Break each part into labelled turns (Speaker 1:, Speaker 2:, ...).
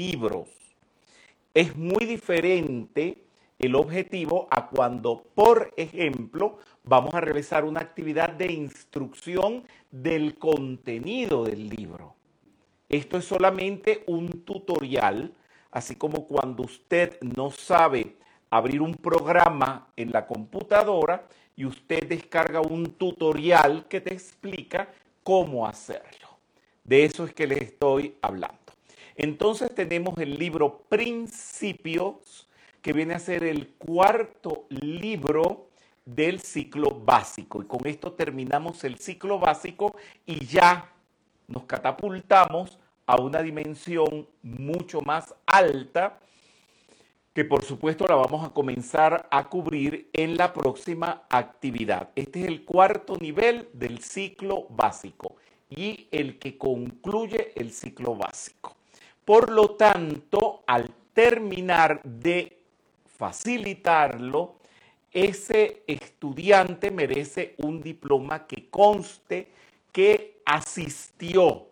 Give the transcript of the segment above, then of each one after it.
Speaker 1: libros. Es muy diferente el objetivo a cuando, por ejemplo, vamos a realizar una actividad de instrucción del contenido del libro. Esto es solamente un tutorial, así como cuando usted no sabe abrir un programa en la computadora y usted descarga un tutorial que te explica cómo hacerlo. De eso es que les estoy hablando. Entonces tenemos el libro Principios, que viene a ser el cuarto libro del ciclo básico. Y con esto terminamos el ciclo básico y ya nos catapultamos a una dimensión mucho más alta que por supuesto la vamos a comenzar a cubrir en la próxima actividad. Este es el cuarto nivel del ciclo básico y el que concluye el ciclo básico. Por lo tanto, al terminar de facilitarlo, ese estudiante merece un diploma que conste que asistió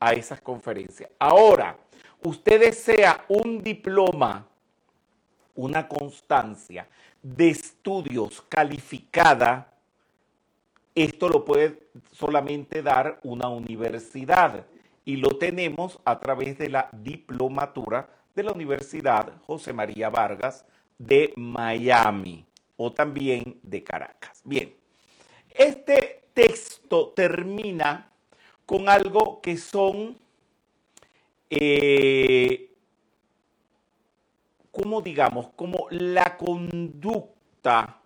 Speaker 1: a esas conferencias. Ahora, usted desea un diploma, una constancia de estudios calificada, esto lo puede solamente dar una universidad y lo tenemos a través de la diplomatura de la Universidad José María Vargas de Miami o también de Caracas. Bien, este texto termina con algo que son, eh, como digamos, como la conducta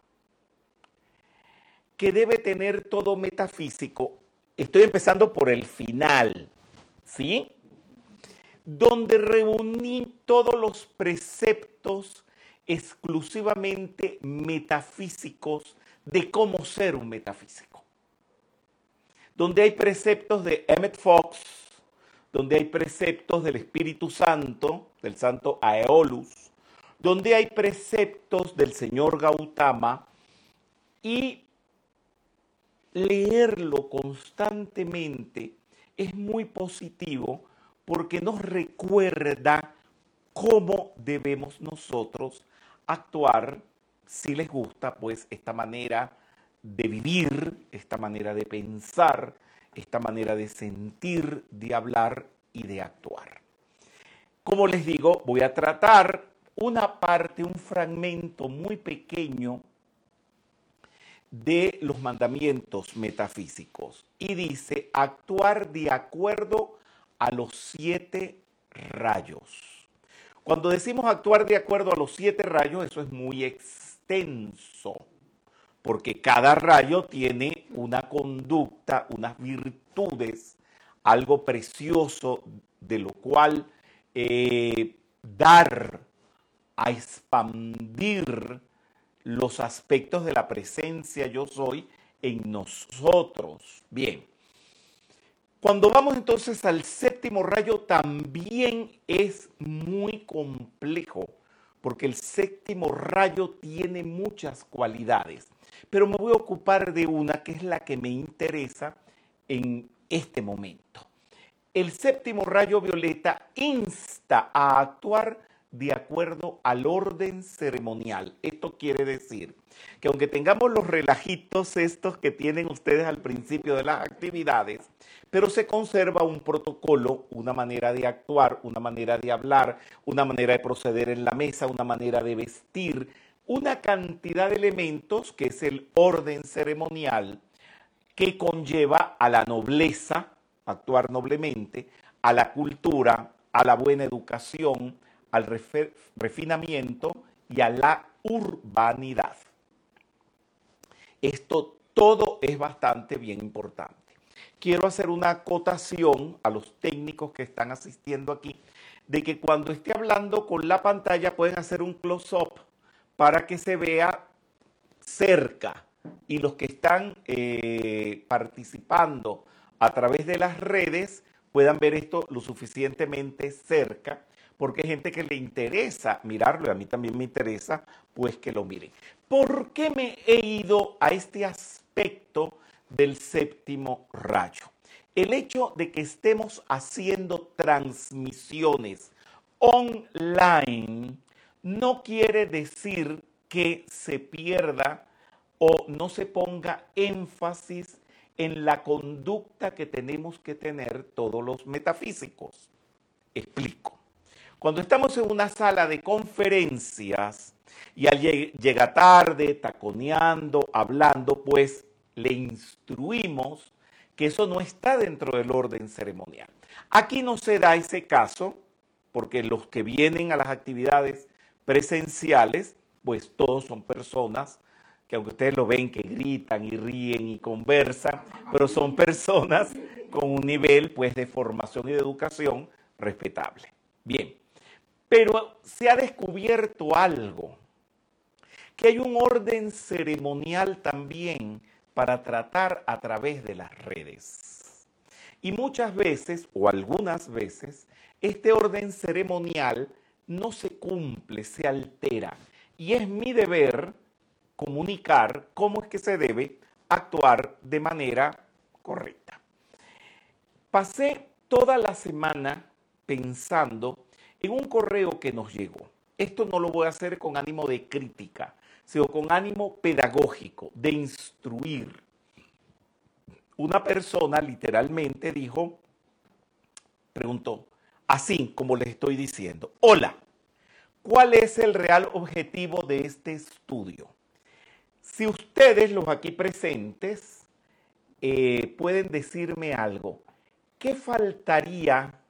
Speaker 1: que debe tener todo metafísico. Estoy empezando por el final, ¿sí? Donde reuní todos los preceptos exclusivamente metafísicos de cómo ser un metafísico donde hay preceptos de Emmett Fox, donde hay preceptos del Espíritu Santo, del Santo Aeolus, donde hay preceptos del señor Gautama y leerlo constantemente es muy positivo porque nos recuerda cómo debemos nosotros actuar si les gusta pues esta manera de vivir, esta manera de pensar, esta manera de sentir, de hablar y de actuar. Como les digo, voy a tratar una parte, un fragmento muy pequeño de los mandamientos metafísicos y dice actuar de acuerdo a los siete rayos. Cuando decimos actuar de acuerdo a los siete rayos, eso es muy extenso porque cada rayo tiene una conducta, unas virtudes, algo precioso de lo cual eh, dar a expandir los aspectos de la presencia yo soy en nosotros. Bien. Cuando vamos entonces al séptimo rayo también es muy complejo, porque el séptimo rayo tiene muchas cualidades pero me voy a ocupar de una que es la que me interesa en este momento. El séptimo rayo violeta insta a actuar de acuerdo al orden ceremonial. Esto quiere decir que aunque tengamos los relajitos estos que tienen ustedes al principio de las actividades, pero se conserva un protocolo, una manera de actuar, una manera de hablar, una manera de proceder en la mesa, una manera de vestir, una cantidad de elementos que es el orden ceremonial que conlleva a la nobleza, actuar noblemente, a la cultura, a la buena educación, al refinamiento y a la urbanidad. Esto todo es bastante bien importante. Quiero hacer una acotación a los técnicos que están asistiendo aquí de que cuando esté hablando con la pantalla pueden hacer un close-up para que se vea cerca y los que están eh, participando a través de las redes puedan ver esto lo suficientemente cerca, porque hay gente que le interesa mirarlo y a mí también me interesa, pues que lo miren. ¿Por qué me he ido a este aspecto del séptimo rayo? el hecho de que estemos haciendo transmisiones online no quiere decir que se pierda o no se ponga énfasis en la conducta que tenemos que tener todos los metafísicos. Explico. Cuando estamos en una sala de conferencias y alguien llega tarde, taconeando, hablando, pues le instruimos que eso no está dentro del orden ceremonial. Aquí no se da ese caso, porque los que vienen a las actividades presenciales, pues todos son personas que aunque ustedes lo ven que gritan y ríen y conversan, pero son personas con un nivel pues de formación y de educación respetable. Bien, pero se ha descubierto algo, que hay un orden ceremonial también para tratar a través de las redes. Y muchas veces, o algunas veces, este orden ceremonial no se cumple, se altera. Y es mi deber comunicar cómo es que se debe actuar de manera correcta. Pasé toda la semana pensando en un correo que nos llegó. Esto no lo voy a hacer con ánimo de crítica, sino con ánimo pedagógico, de instruir. Una persona literalmente dijo, preguntó, así como les estoy diciendo, hola, ¿cuál es el real objetivo de este estudio? Si ustedes, los aquí presentes, eh, pueden decirme algo, ¿qué faltaría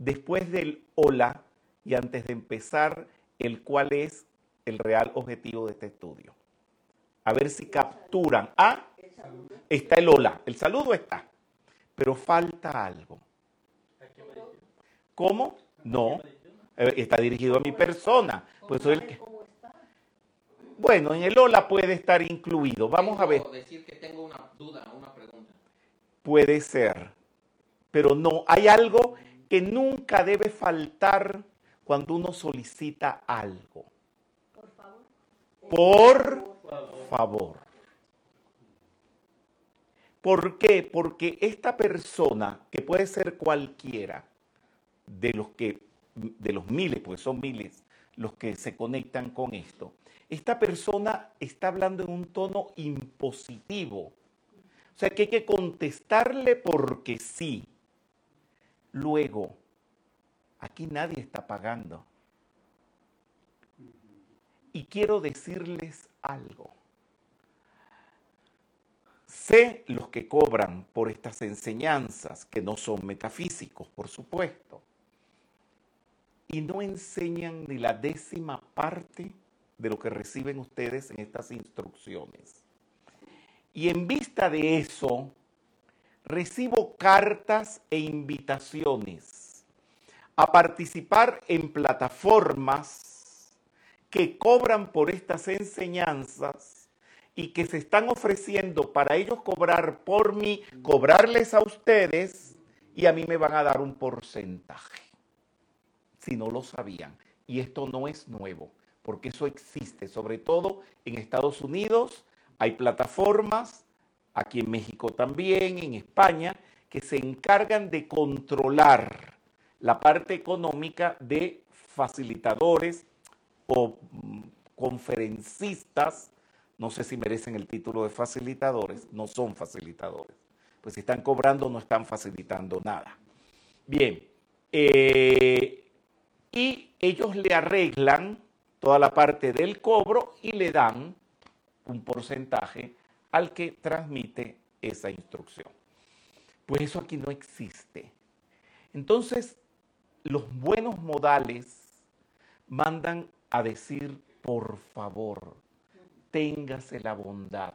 Speaker 1: después del hola y antes de empezar el cuál es el real objetivo de este estudio? A ver si capturan. Ah, está el hola, el saludo está, pero falta algo. ¿Cómo? No, eh, está dirigido a mi persona. Pues soy el que... Bueno, en el hola puede estar incluido. Vamos a ver.
Speaker 2: decir que tengo una duda, una pregunta.
Speaker 1: Puede ser. Pero no, hay algo que nunca debe faltar cuando uno solicita algo. Por favor. Por favor. ¿Por qué? Porque esta persona, que puede ser cualquiera de los que de los miles, pues son miles los que se conectan con esto, esta persona está hablando en un tono impositivo. O sea que hay que contestarle porque sí. Luego, aquí nadie está pagando. Y quiero decirles algo. Sé los que cobran por estas enseñanzas, que no son metafísicos, por supuesto, y no enseñan ni la décima parte de lo que reciben ustedes en estas instrucciones. Y en vista de eso, recibo cartas e invitaciones a participar en plataformas que cobran por estas enseñanzas y que se están ofreciendo para ellos cobrar por mí, cobrarles a ustedes y a mí me van a dar un porcentaje, si no lo sabían. Y esto no es nuevo porque eso existe, sobre todo en Estados Unidos, hay plataformas, aquí en México también, en España, que se encargan de controlar la parte económica de facilitadores o mm, conferencistas, no sé si merecen el título de facilitadores, no son facilitadores, pues si están cobrando no están facilitando nada. Bien, eh, y ellos le arreglan toda la parte del cobro y le dan un porcentaje al que transmite esa instrucción. Pues eso aquí no existe. Entonces, los buenos modales mandan a decir, por favor, téngase la bondad.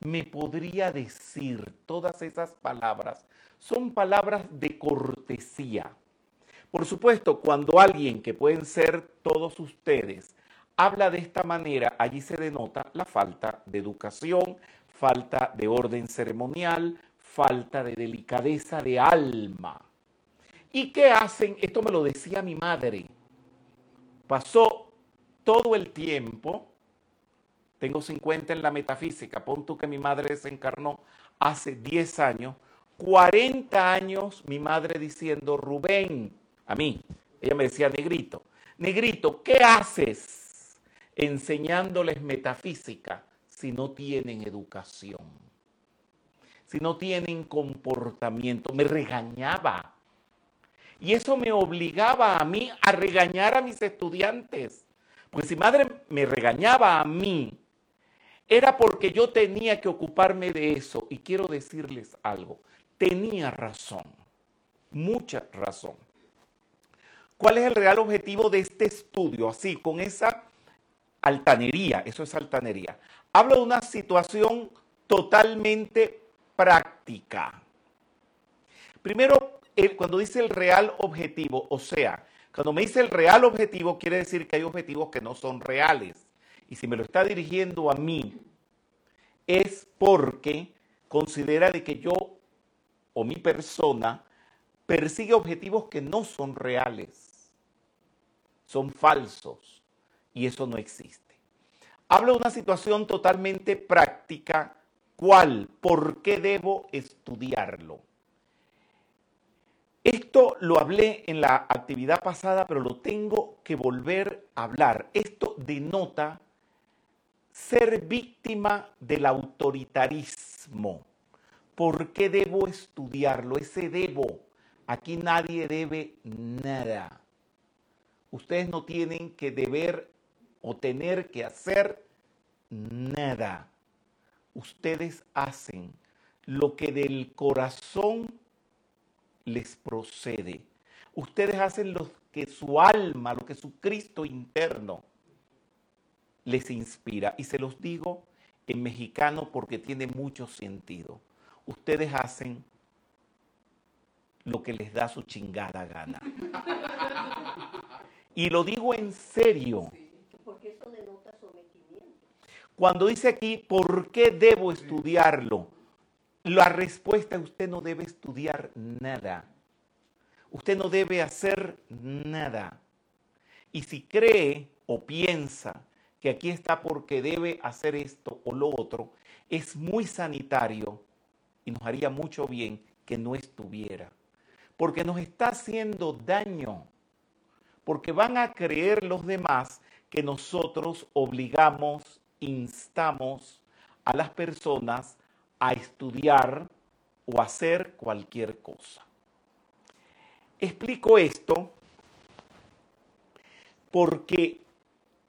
Speaker 1: Me podría decir todas esas palabras. Son palabras de cortesía por supuesto, cuando alguien, que pueden ser todos ustedes, habla de esta manera, allí se denota la falta de educación, falta de orden ceremonial, falta de delicadeza de alma. ¿Y qué hacen? Esto me lo decía mi madre. Pasó todo el tiempo, tengo 50 en la metafísica, pon tú que mi madre desencarnó hace 10 años, 40 años mi madre diciendo, Rubén, a mí, ella me decía, negrito, negrito, ¿qué haces enseñándoles metafísica si no tienen educación? Si no tienen comportamiento. Me regañaba. Y eso me obligaba a mí a regañar a mis estudiantes. Pues si madre me regañaba a mí, era porque yo tenía que ocuparme de eso. Y quiero decirles algo, tenía razón, mucha razón. ¿Cuál es el real objetivo de este estudio? Así, con esa altanería, eso es altanería. Hablo de una situación totalmente práctica. Primero, cuando dice el real objetivo, o sea, cuando me dice el real objetivo, quiere decir que hay objetivos que no son reales. Y si me lo está dirigiendo a mí, es porque considera de que yo o mi persona persigue objetivos que no son reales, son falsos y eso no existe. Hablo de una situación totalmente práctica. ¿Cuál? ¿Por qué debo estudiarlo? Esto lo hablé en la actividad pasada, pero lo tengo que volver a hablar. Esto denota ser víctima del autoritarismo. ¿Por qué debo estudiarlo? Ese debo. Aquí nadie debe nada. Ustedes no tienen que deber o tener que hacer nada. Ustedes hacen lo que del corazón les procede. Ustedes hacen lo que su alma, lo que su Cristo interno les inspira. Y se los digo en mexicano porque tiene mucho sentido ustedes hacen lo que les da su chingada gana. Y lo digo en serio. Porque eso denota sometimiento. Cuando dice aquí, ¿por qué debo estudiarlo? La respuesta es usted no debe estudiar nada. Usted no debe hacer nada. Y si cree o piensa que aquí está porque debe hacer esto o lo otro, es muy sanitario y nos haría mucho bien que no estuviera. Porque nos está haciendo daño. Porque van a creer los demás que nosotros obligamos, instamos a las personas a estudiar o hacer cualquier cosa. Explico esto porque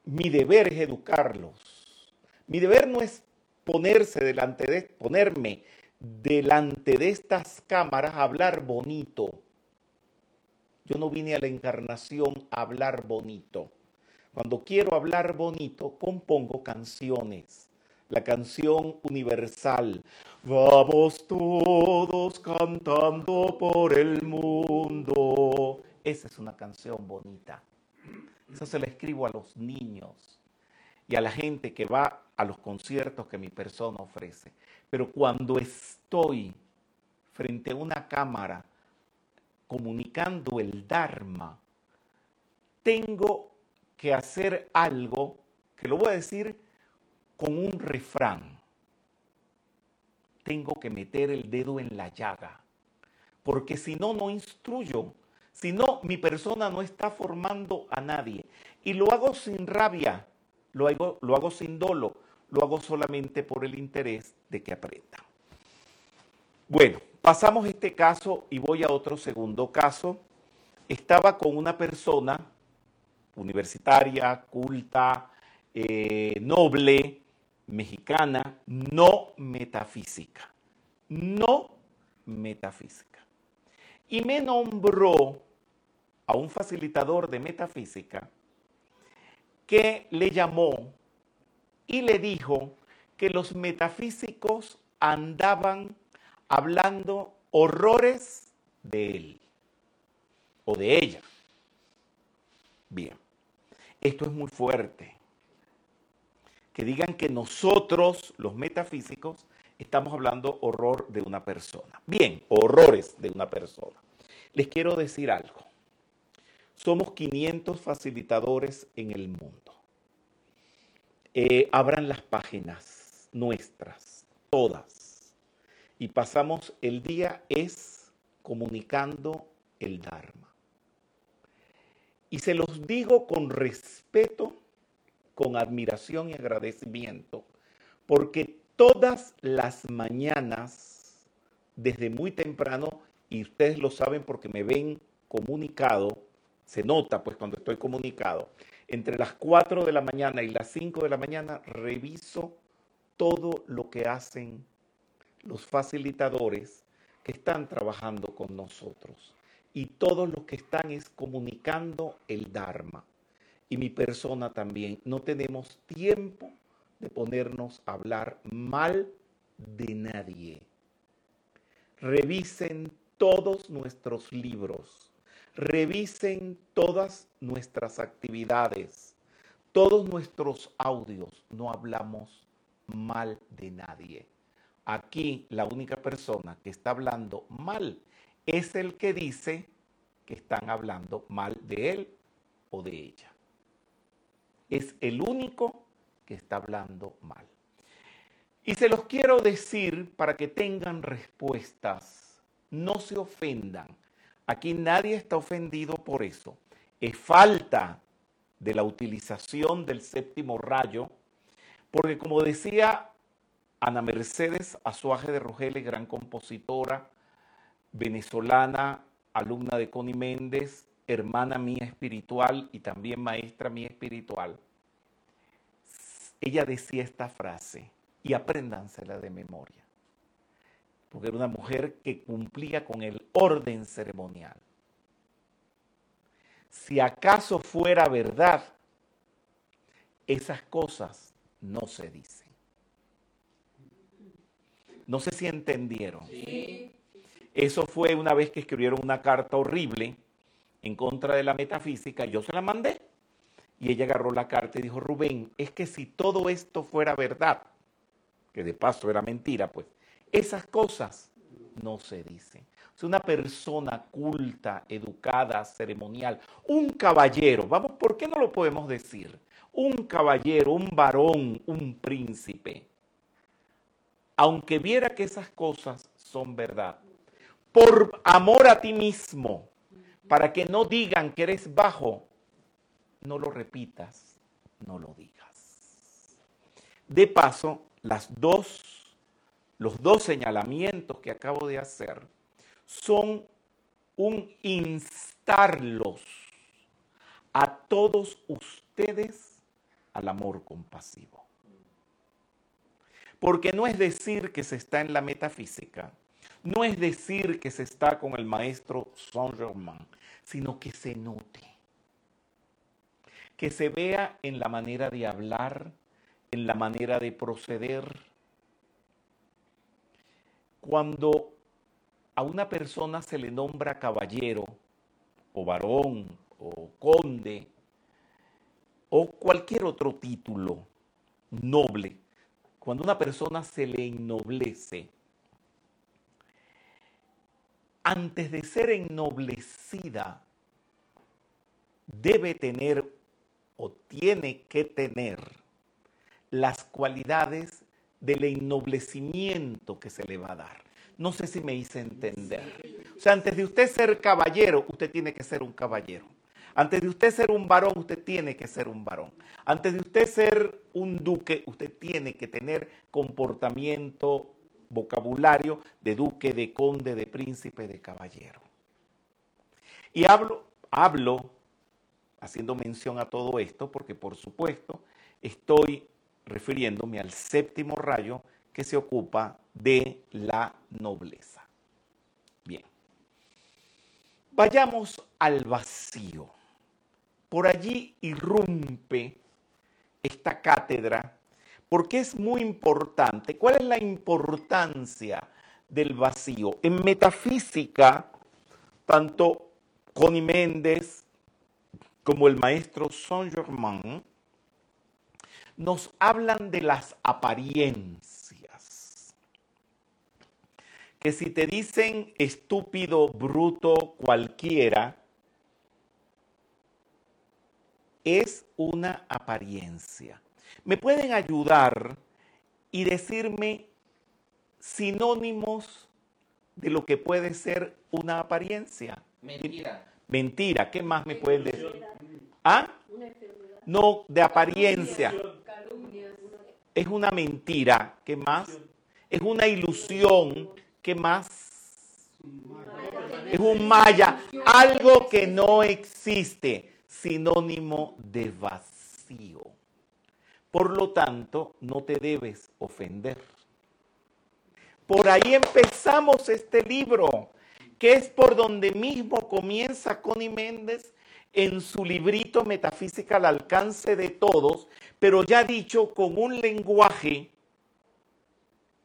Speaker 1: mi deber es educarlos. Mi deber no es ponerse delante de ponerme delante de estas cámaras a hablar bonito. Yo no vine a la encarnación a hablar bonito. Cuando quiero hablar bonito, compongo canciones. La canción universal. Vamos todos cantando por el mundo. Esa es una canción bonita. Eso se la escribo a los niños y a la gente que va a los conciertos que mi persona ofrece. Pero cuando estoy frente a una cámara comunicando el Dharma, tengo que hacer algo que lo voy a decir con un refrán. Tengo que meter el dedo en la llaga, porque si no, no instruyo. Si no, mi persona no está formando a nadie. Y lo hago sin rabia, lo hago, lo hago sin dolo, lo hago solamente por el interés de que aprendan. Bueno, pasamos este caso y voy a otro segundo caso. Estaba con una persona universitaria, culta, eh, noble, mexicana, no metafísica. No metafísica. Y me nombró a un facilitador de metafísica que le llamó y le dijo que los metafísicos andaban hablando horrores de él o de ella. Bien, esto es muy fuerte. Que digan que nosotros, los metafísicos, estamos hablando horror de una persona. Bien, horrores de una persona. Les quiero decir algo. Somos 500 facilitadores en el mundo. Eh, abran las páginas nuestras, todas, y pasamos el día es comunicando el Dharma. Y se los digo con respeto, con admiración y agradecimiento, porque todas las mañanas, desde muy temprano, y ustedes lo saben porque me ven comunicado, se nota pues cuando estoy comunicado, entre las 4 de la mañana y las 5 de la mañana reviso todo lo que hacen los facilitadores que están trabajando con nosotros. Y todos los que están es comunicando el Dharma. Y mi persona también. No tenemos tiempo de ponernos a hablar mal de nadie. Revisen todos nuestros libros. Revisen todas nuestras actividades. Todos nuestros audios. No hablamos mal de nadie. Aquí la única persona que está hablando mal es el que dice que están hablando mal de él o de ella. Es el único que está hablando mal. Y se los quiero decir para que tengan respuestas. No se ofendan. Aquí nadie está ofendido por eso. Es falta de la utilización del séptimo rayo, porque como decía Ana Mercedes Azuaje de Rogeles, gran compositora venezolana, alumna de Connie Méndez, hermana mía espiritual y también maestra mía espiritual. Ella decía esta frase, y apréndansela de memoria, porque era una mujer que cumplía con el orden ceremonial. Si acaso fuera verdad, esas cosas no se dicen. No sé si entendieron. Eso fue una vez que escribieron una carta horrible en contra de la metafísica. Yo se la mandé. Y ella agarró la carta y dijo, Rubén, es que si todo esto fuera verdad, que de paso era mentira, pues esas cosas no se dicen. Es una persona culta, educada, ceremonial, un caballero, vamos, ¿por qué no lo podemos decir? Un caballero, un varón, un príncipe aunque viera que esas cosas son verdad, por amor a ti mismo, para que no digan que eres bajo, no lo repitas, no lo digas. De paso, las dos, los dos señalamientos que acabo de hacer son un instarlos a todos ustedes al amor compasivo. Porque no es decir que se está en la metafísica, no es decir que se está con el maestro Saint-Germain, sino que se note, que se vea en la manera de hablar, en la manera de proceder. Cuando a una persona se le nombra caballero o varón o conde o cualquier otro título noble, cuando una persona se le ennoblece, antes de ser ennoblecida, debe tener o tiene que tener las cualidades del ennoblecimiento que se le va a dar. No sé si me hice entender. O sea, antes de usted ser caballero, usted tiene que ser un caballero. Antes de usted ser un varón, usted tiene que ser un varón. Antes de usted ser un duque, usted tiene que tener comportamiento, vocabulario de duque, de conde, de príncipe, de caballero. Y hablo, hablo haciendo mención a todo esto porque por supuesto estoy refiriéndome al séptimo rayo que se ocupa de la nobleza. Bien. Vayamos al vacío. Por allí irrumpe esta cátedra porque es muy importante. ¿Cuál es la importancia del vacío? En metafísica, tanto Connie Méndez como el maestro Saint-Germain nos hablan de las apariencias. Que si te dicen estúpido, bruto, cualquiera, es una apariencia. ¿Me pueden ayudar y decirme sinónimos de lo que puede ser una apariencia.
Speaker 2: Mentira.
Speaker 1: Mentira, ¿qué más me pueden decir? ¿Ah? No, de apariencia. Es una mentira, ¿qué más? Es una ilusión, ¿qué más? Es un maya, algo que no existe, sinónimo de vacío. Por lo tanto, no te debes ofender. Por ahí empezamos este libro, que es por donde mismo comienza Connie Méndez en su librito Metafísica al alcance de todos, pero ya dicho con un lenguaje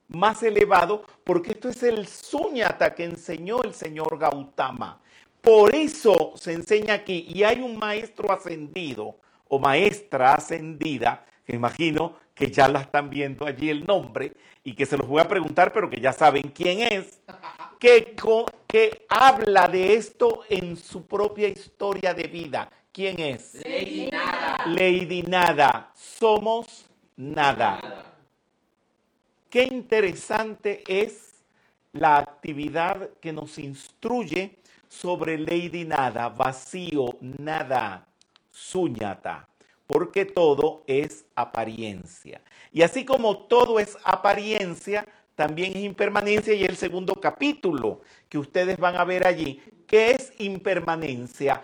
Speaker 1: más elevado, porque esto es el suñata que enseñó el señor Gautama. Por eso se enseña aquí, y hay un maestro ascendido o maestra ascendida, que imagino que ya la están viendo allí el nombre, y que se los voy a preguntar, pero que ya saben quién es, que, que habla de esto en su propia historia de vida. ¿Quién es?
Speaker 2: Lady Nada.
Speaker 1: Lady Nada. Somos nada. Qué interesante es la actividad que nos instruye sobre Lady Nada, vacío, nada, suñata, porque todo es apariencia. Y así como todo es apariencia, también es impermanencia y el segundo capítulo que ustedes van a ver allí, ¿qué es impermanencia?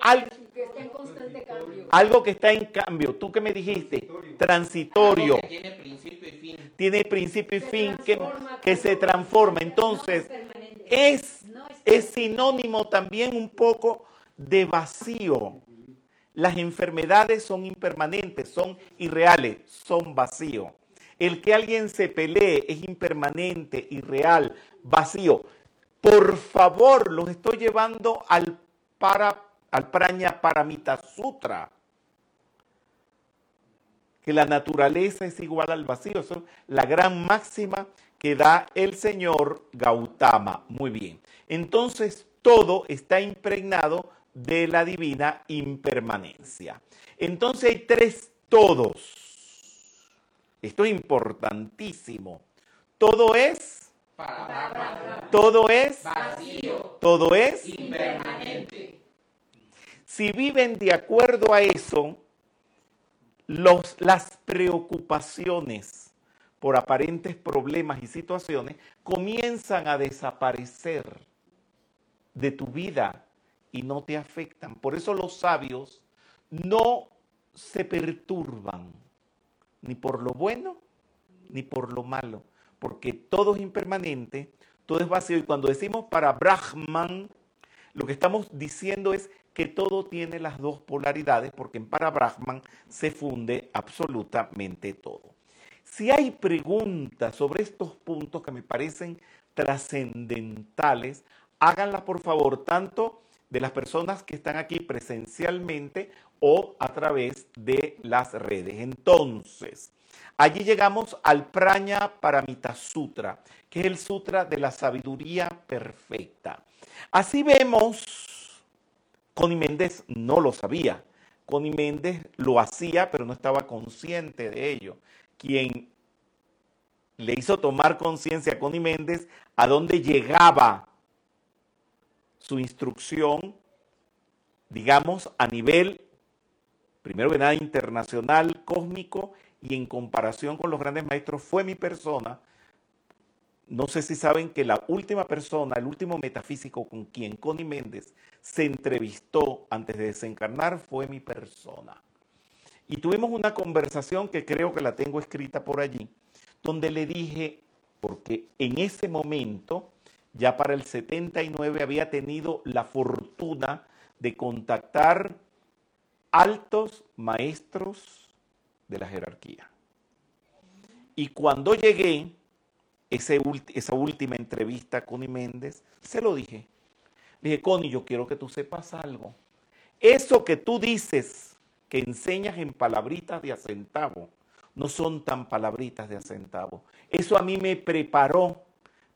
Speaker 3: Algo que está en constante cambio.
Speaker 1: Algo que está en cambio. ¿Tú qué me dijiste? Transitorio.
Speaker 2: Algo que tiene principio y fin.
Speaker 1: Tiene principio y
Speaker 3: Se
Speaker 1: fin que, que se transforma.
Speaker 3: no
Speaker 1: Entonces,
Speaker 3: es permanente.
Speaker 1: es,
Speaker 3: No es
Speaker 1: es sinónimo también un poco de vacío. Las enfermedades son impermanentes, son irreales, son vacío. El que alguien se pelee es impermanente, irreal, vacío. Por favor, los estoy llevando al, para, al Praña Paramita Sutra. Que la naturaleza es igual al vacío. Eso es la gran máxima que da el señor Gautama. Muy bien. Entonces, todo está impregnado de la divina impermanencia. Entonces hay tres todos. Esto es importantísimo. Todo es, todo es, todo es.
Speaker 2: Impermanente.
Speaker 1: Si viven de acuerdo a eso, los, las preocupaciones por aparentes problemas y situaciones comienzan a desaparecer de tu vida y no te afectan. Por eso los sabios no se perturban ni por lo bueno ni por lo malo, porque todo es impermanente, todo es vacío. Y cuando decimos para Brahman, lo que estamos diciendo es que todo tiene las dos polaridades, porque en para Brahman se funde absolutamente todo. Si hay preguntas sobre estos puntos que me parecen trascendentales, háganlas por favor, tanto de las personas que están aquí presencialmente o a través de las redes. Entonces, allí llegamos al Praña Paramita Sutra, que es el sutra de la sabiduría perfecta. Así vemos, Connie Méndez no lo sabía. Connie Méndez lo hacía, pero no estaba consciente de ello. Quien le hizo tomar conciencia a Connie Méndez a dónde llegaba su instrucción, digamos, a nivel, primero que nada, internacional, cósmico, y en comparación con los grandes maestros, fue mi persona. No sé si saben que la última persona, el último metafísico con quien Connie Méndez se entrevistó antes de desencarnar fue mi persona. Y tuvimos una conversación que creo que la tengo escrita por allí, donde le dije, porque en ese momento ya para el 79 había tenido la fortuna de contactar altos maestros de la jerarquía. Y cuando llegué, esa última entrevista con Méndez, se lo dije. Dije, Connie, yo quiero que tú sepas algo. Eso que tú dices, que enseñas en palabritas de a centavo, no son tan palabritas de a centavo. Eso a mí me preparó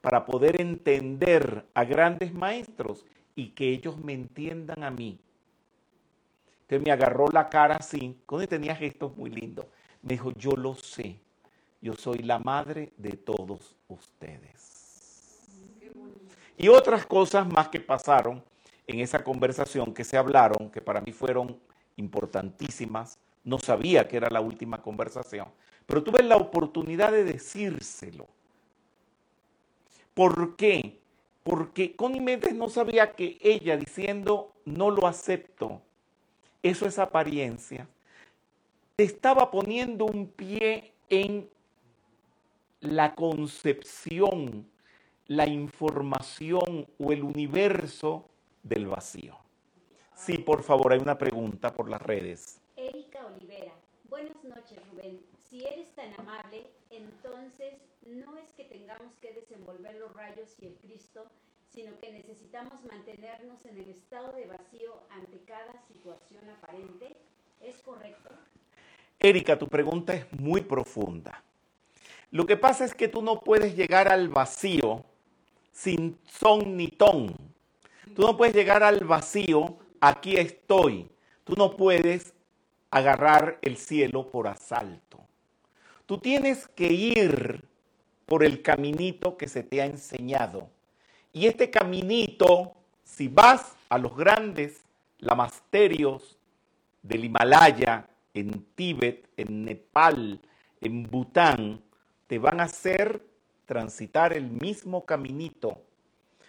Speaker 1: para poder entender a grandes maestros y que ellos me entiendan a mí. Entonces me agarró la cara así, cuando tenía gestos muy lindos. Me dijo, yo lo sé. yo soy la madre de todos ustedes. Y otras cosas más que pasaron en esa conversación que se hablaron, que para mí fueron importantísimas. No sabía que era la última conversación, pero tuve la oportunidad de decírselo. ¿Por qué? Porque Connie Méndez no sabía que ella diciendo no lo acepto, eso es apariencia, te estaba poniendo un pie en la concepción, la información o el universo del vacío. Sí, por favor, hay una pregunta por las redes.
Speaker 3: Erika Olivera. Buenas noches, Rubén. Si eres tan amable, entonces no es que tengamos que desenvolver los rayos y el Cristo, sino que necesitamos mantenernos en el estado de vacío ante cada situación aparente. ¿Es correcto?
Speaker 1: Erika, tu pregunta es muy profunda. Lo que pasa es que tú no puedes llegar al vacío sin son ni ton. Tú no puedes llegar al vacío, aquí estoy. Tú no puedes agarrar el cielo por asalto. Tú tienes que ir por el caminito que se te ha enseñado. Y este caminito, si vas a los grandes lamasterios del Himalaya, en Tíbet, en Nepal, en Bután, te van a hacer transitar el mismo caminito.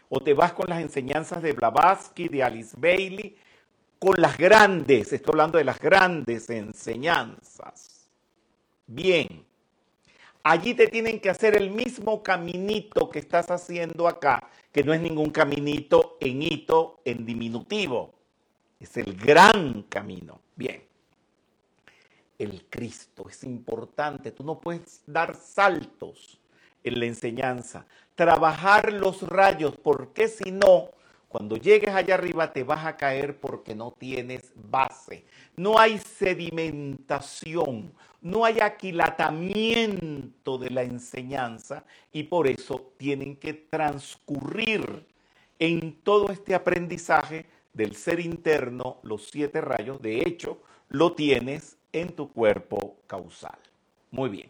Speaker 1: O te vas con las enseñanzas de Blavatsky, de Alice Bailey, con las grandes, estoy hablando de las grandes enseñanzas. Bien, allí te tienen que hacer el mismo caminito que estás haciendo acá, que no es ningún caminito en hito, en diminutivo. Es el gran camino. Bien. El Cristo es importante. Tú no puedes dar saltos en la enseñanza. Trabajar los rayos, porque si no, cuando llegues allá arriba te vas a caer porque no tienes base. No hay sedimentación, no hay aquilatamiento de la enseñanza y por eso tienen que transcurrir en todo este aprendizaje del ser interno los siete rayos. De hecho, lo tienes en tu cuerpo causal. Muy bien.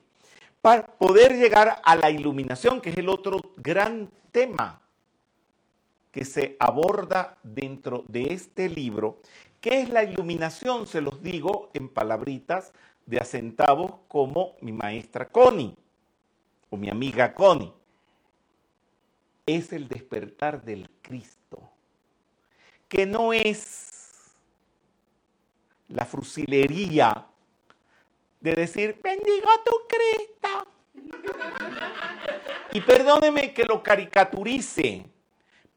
Speaker 1: Para poder llegar a la iluminación, que es el otro gran tema que se aborda dentro de este libro. ¿Qué es la iluminación? Se los digo en palabritas de acentavos como mi maestra Connie o mi amiga Connie. Es el despertar del Cristo, que no es la frusilería de decir, bendigo tu Cristo. Y perdóneme que lo caricaturice,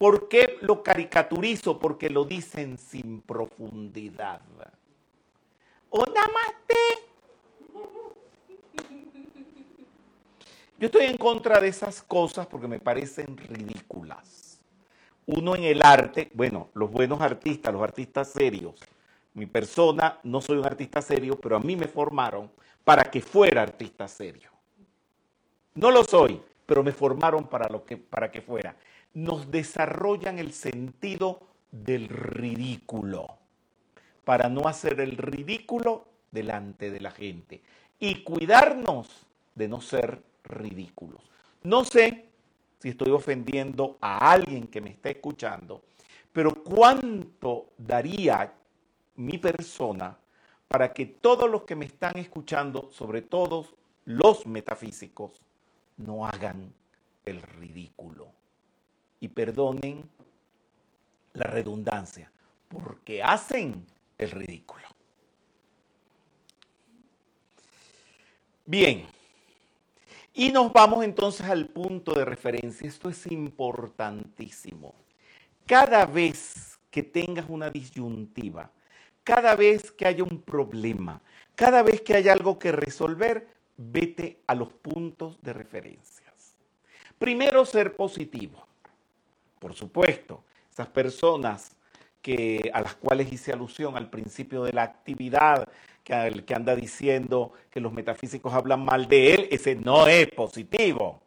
Speaker 1: ¿Por qué lo caricaturizo? Porque lo dicen sin profundidad. O namaste. Yo estoy en contra de esas cosas porque me parecen ridículas. Uno en el arte, bueno, los buenos artistas, los artistas serios. Mi persona, no soy un artista serio, pero a mí me formaron para que fuera artista serio. No lo soy, pero me formaron para, lo que, para que fuera nos desarrollan el sentido del ridículo, para no hacer el ridículo delante de la gente y cuidarnos de no ser ridículos. No sé si estoy ofendiendo a alguien que me está escuchando, pero cuánto daría mi persona para que todos los que me están escuchando, sobre todo los metafísicos, no hagan el ridículo y perdonen la redundancia, porque hacen el ridículo. Bien, y nos vamos entonces al punto de referencia. Esto es importantísimo. Cada vez que tengas una disyuntiva, cada vez que haya un problema, cada vez que haya algo que resolver, vete a los puntos de referencias. Primero, ser positivo. Por supuesto, esas personas que, a las cuales hice alusión al principio de la actividad, que, que anda diciendo que los metafísicos hablan mal de él, ese no es positivo.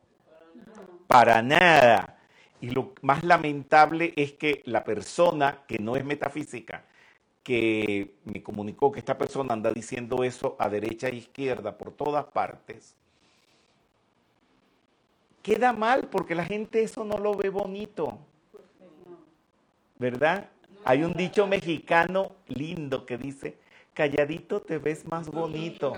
Speaker 1: Para nada. Y lo más lamentable es que la persona que no es metafísica, que me comunicó que esta persona anda diciendo eso a derecha e izquierda por todas partes, queda mal porque la gente eso no lo ve bonito. ¿Verdad? Hay un dicho mexicano lindo que dice, calladito te ves más bonito.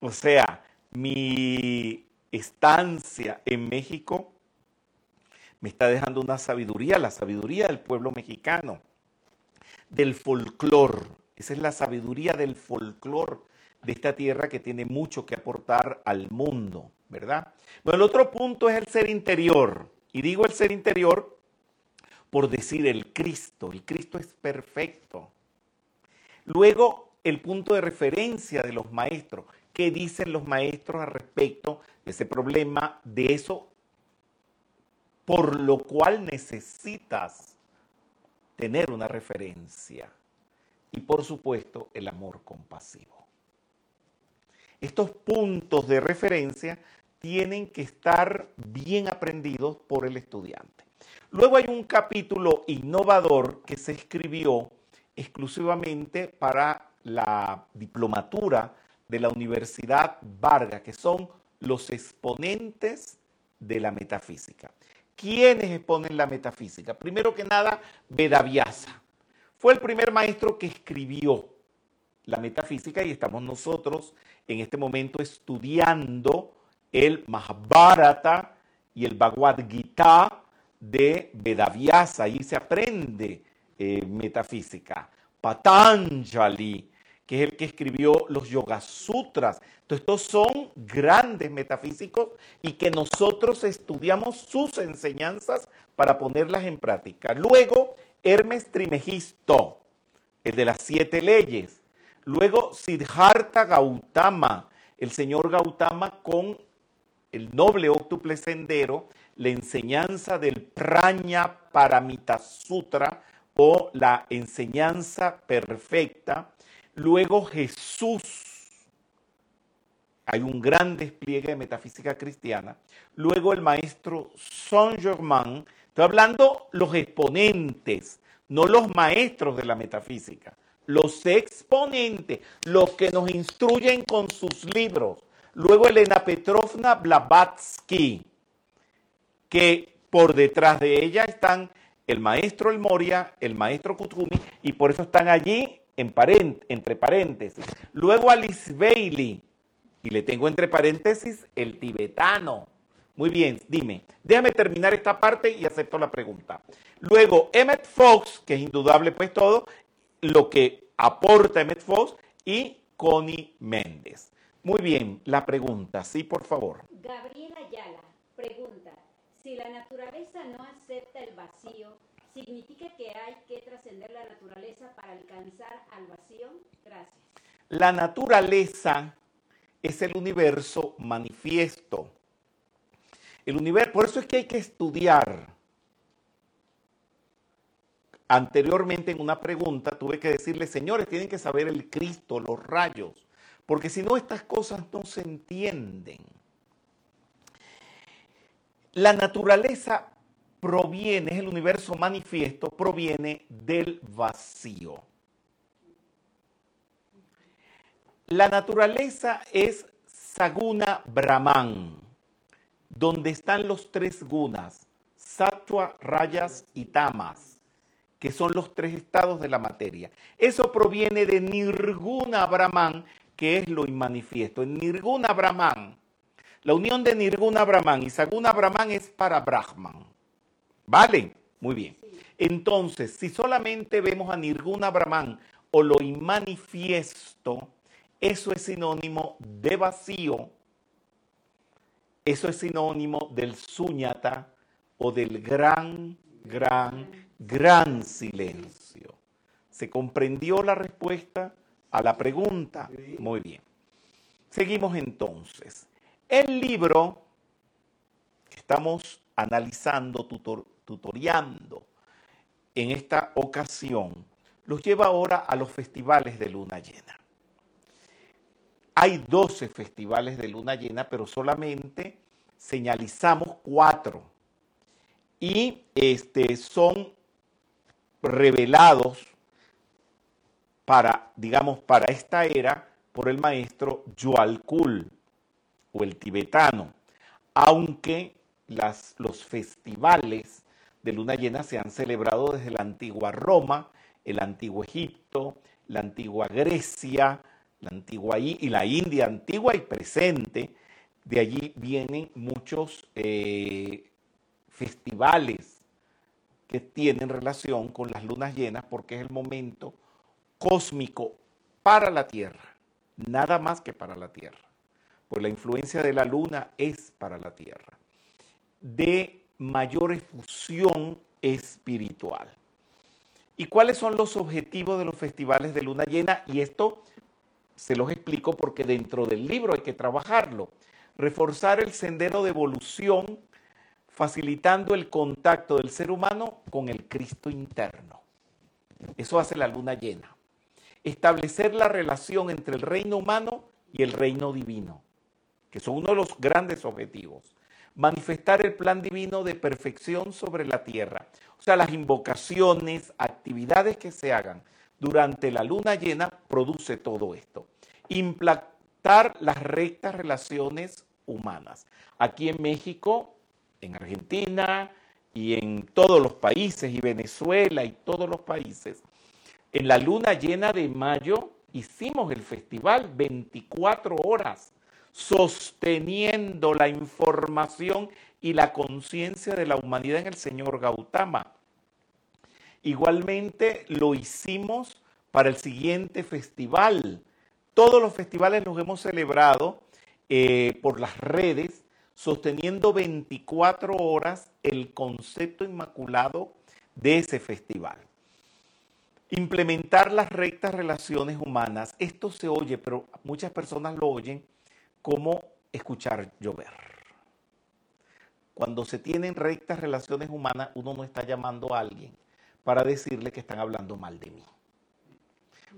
Speaker 1: O sea, mi estancia en México me está dejando una sabiduría, la sabiduría del pueblo mexicano, del folclor. Esa es la sabiduría del folclor de esta tierra que tiene mucho que aportar al mundo, ¿verdad? Bueno, el otro punto es el ser interior. Y digo el ser interior por decir el Cristo. El Cristo es perfecto. Luego, el punto de referencia de los maestros. ¿Qué dicen los maestros al respecto de ese problema, de eso por lo cual necesitas tener una referencia. Y por supuesto, el amor compasivo. Estos puntos de referencia tienen que estar bien aprendidos por el estudiante. Luego hay un capítulo innovador que se escribió exclusivamente para la diplomatura de la Universidad Vargas, que son los exponentes de la metafísica. ¿Quiénes exponen la metafísica? Primero que nada, Vedavyasa. Fue el primer maestro que escribió la metafísica y estamos nosotros en este momento estudiando el Mahabharata y el Bhagavad Gita de Vedavyasa. Ahí se aprende eh, metafísica. Patanjali que es el que escribió los Yoga Sutras. Estos son grandes metafísicos y que nosotros estudiamos sus enseñanzas para ponerlas en práctica. Luego, Hermes Trimegisto, el de las siete leyes. Luego, Siddhartha Gautama, el señor Gautama con el noble óctuple sendero, la enseñanza del Praña Paramita Sutra o la enseñanza perfecta Luego Jesús. Hay un gran despliegue de metafísica cristiana. Luego el maestro Saint Germain. Estoy hablando los exponentes, no los maestros de la metafísica. Los exponentes, los que nos instruyen con sus libros. Luego Elena Petrovna Blavatsky, que por detrás de ella están el maestro El Moria, el maestro Kutumi, y por eso están allí entre paréntesis. Luego Alice Bailey, y le tengo entre paréntesis el tibetano. Muy bien, dime, déjame terminar esta parte y acepto la pregunta. Luego, Emmett Fox, que es indudable pues todo, lo que aporta Emmett Fox, y Connie Méndez. Muy bien, la pregunta, sí, por favor.
Speaker 3: Gabriela Ayala pregunta, si la naturaleza no acepta el vacío, ¿Significa que hay que trascender la naturaleza para alcanzar al vacío? Gracias.
Speaker 1: La naturaleza es el universo manifiesto. El universo, por eso es que hay que estudiar. Anteriormente en una pregunta tuve que decirle, señores, tienen que saber el Cristo, los rayos, porque si no estas cosas no se entienden. La naturaleza proviene, es el universo manifiesto, proviene del vacío. La naturaleza es Saguna Brahman, donde están los tres gunas, Sattva, Rayas y Tamas, que son los tres estados de la materia. Eso proviene de Nirguna Brahman, que es lo inmanifiesto. En Nirguna Brahman, la unión de Nirguna Brahman y Saguna Brahman es para Brahman. ¿Vale? Muy bien. Entonces, si solamente vemos a Nirguna Brahman o lo inmanifiesto, eso es sinónimo de vacío, eso es sinónimo del suñata o del gran, gran, gran silencio. ¿Se comprendió la respuesta a la pregunta? Muy bien. Seguimos entonces. El libro que estamos analizando, tutor, tutoriando en esta ocasión, los lleva ahora a los festivales de luna llena. Hay 12 festivales de luna llena, pero solamente señalizamos cuatro. Y este, son revelados para, digamos, para esta era por el maestro Yual Kul. o el tibetano, aunque las, los festivales de luna llena se han celebrado desde la antigua Roma, el antiguo Egipto, la antigua Grecia, la antigua y la India antigua y presente. De allí vienen muchos eh, festivales que tienen relación con las lunas llenas porque es el momento cósmico para la Tierra, nada más que para la Tierra, pues la influencia de la luna es para la Tierra, de mayor efusión espiritual. ¿Y cuáles son los objetivos de los festivales de luna llena? Y esto se los explico porque dentro del libro hay que trabajarlo. Reforzar el sendero de evolución, facilitando el contacto del ser humano con el Cristo interno. Eso hace la luna llena. Establecer la relación entre el reino humano y el reino divino, que son uno de los grandes objetivos. Manifestar el plan divino de perfección sobre la tierra. O sea, las invocaciones, actividades que se hagan durante la luna llena produce todo esto. Implantar las rectas relaciones humanas. Aquí en México, en Argentina y en todos los países, y Venezuela y todos los países, en la luna llena de mayo hicimos el festival 24 horas, sosteniendo la información y la conciencia de la humanidad en el Señor Gautama. Igualmente lo hicimos para el siguiente festival. Todos los festivales los hemos celebrado eh, por las redes, sosteniendo 24 horas el concepto inmaculado de ese festival. Implementar las rectas relaciones humanas. Esto se oye, pero muchas personas lo oyen como escuchar llover. Cuando se tienen rectas relaciones humanas, uno no está llamando a alguien para decirle que están hablando mal de mí.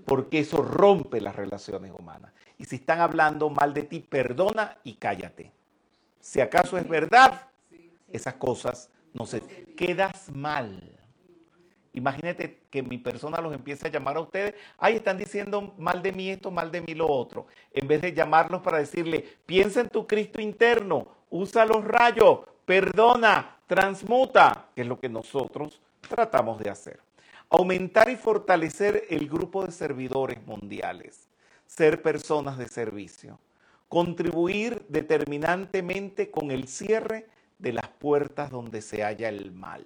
Speaker 1: Porque eso rompe las relaciones humanas. Y si están hablando mal de ti, perdona y cállate. Si acaso es verdad, esas cosas no se... Quedas mal. Imagínate que mi persona los empiece a llamar a ustedes. Ahí están diciendo mal de mí esto, mal de mí lo otro. En vez de llamarlos para decirle, piensa en tu Cristo interno, usa los rayos, perdona, transmuta, que es lo que nosotros tratamos de hacer. Aumentar y fortalecer el grupo de servidores mundiales. Ser personas de servicio. Contribuir determinantemente con el cierre de las puertas donde se halla el mal.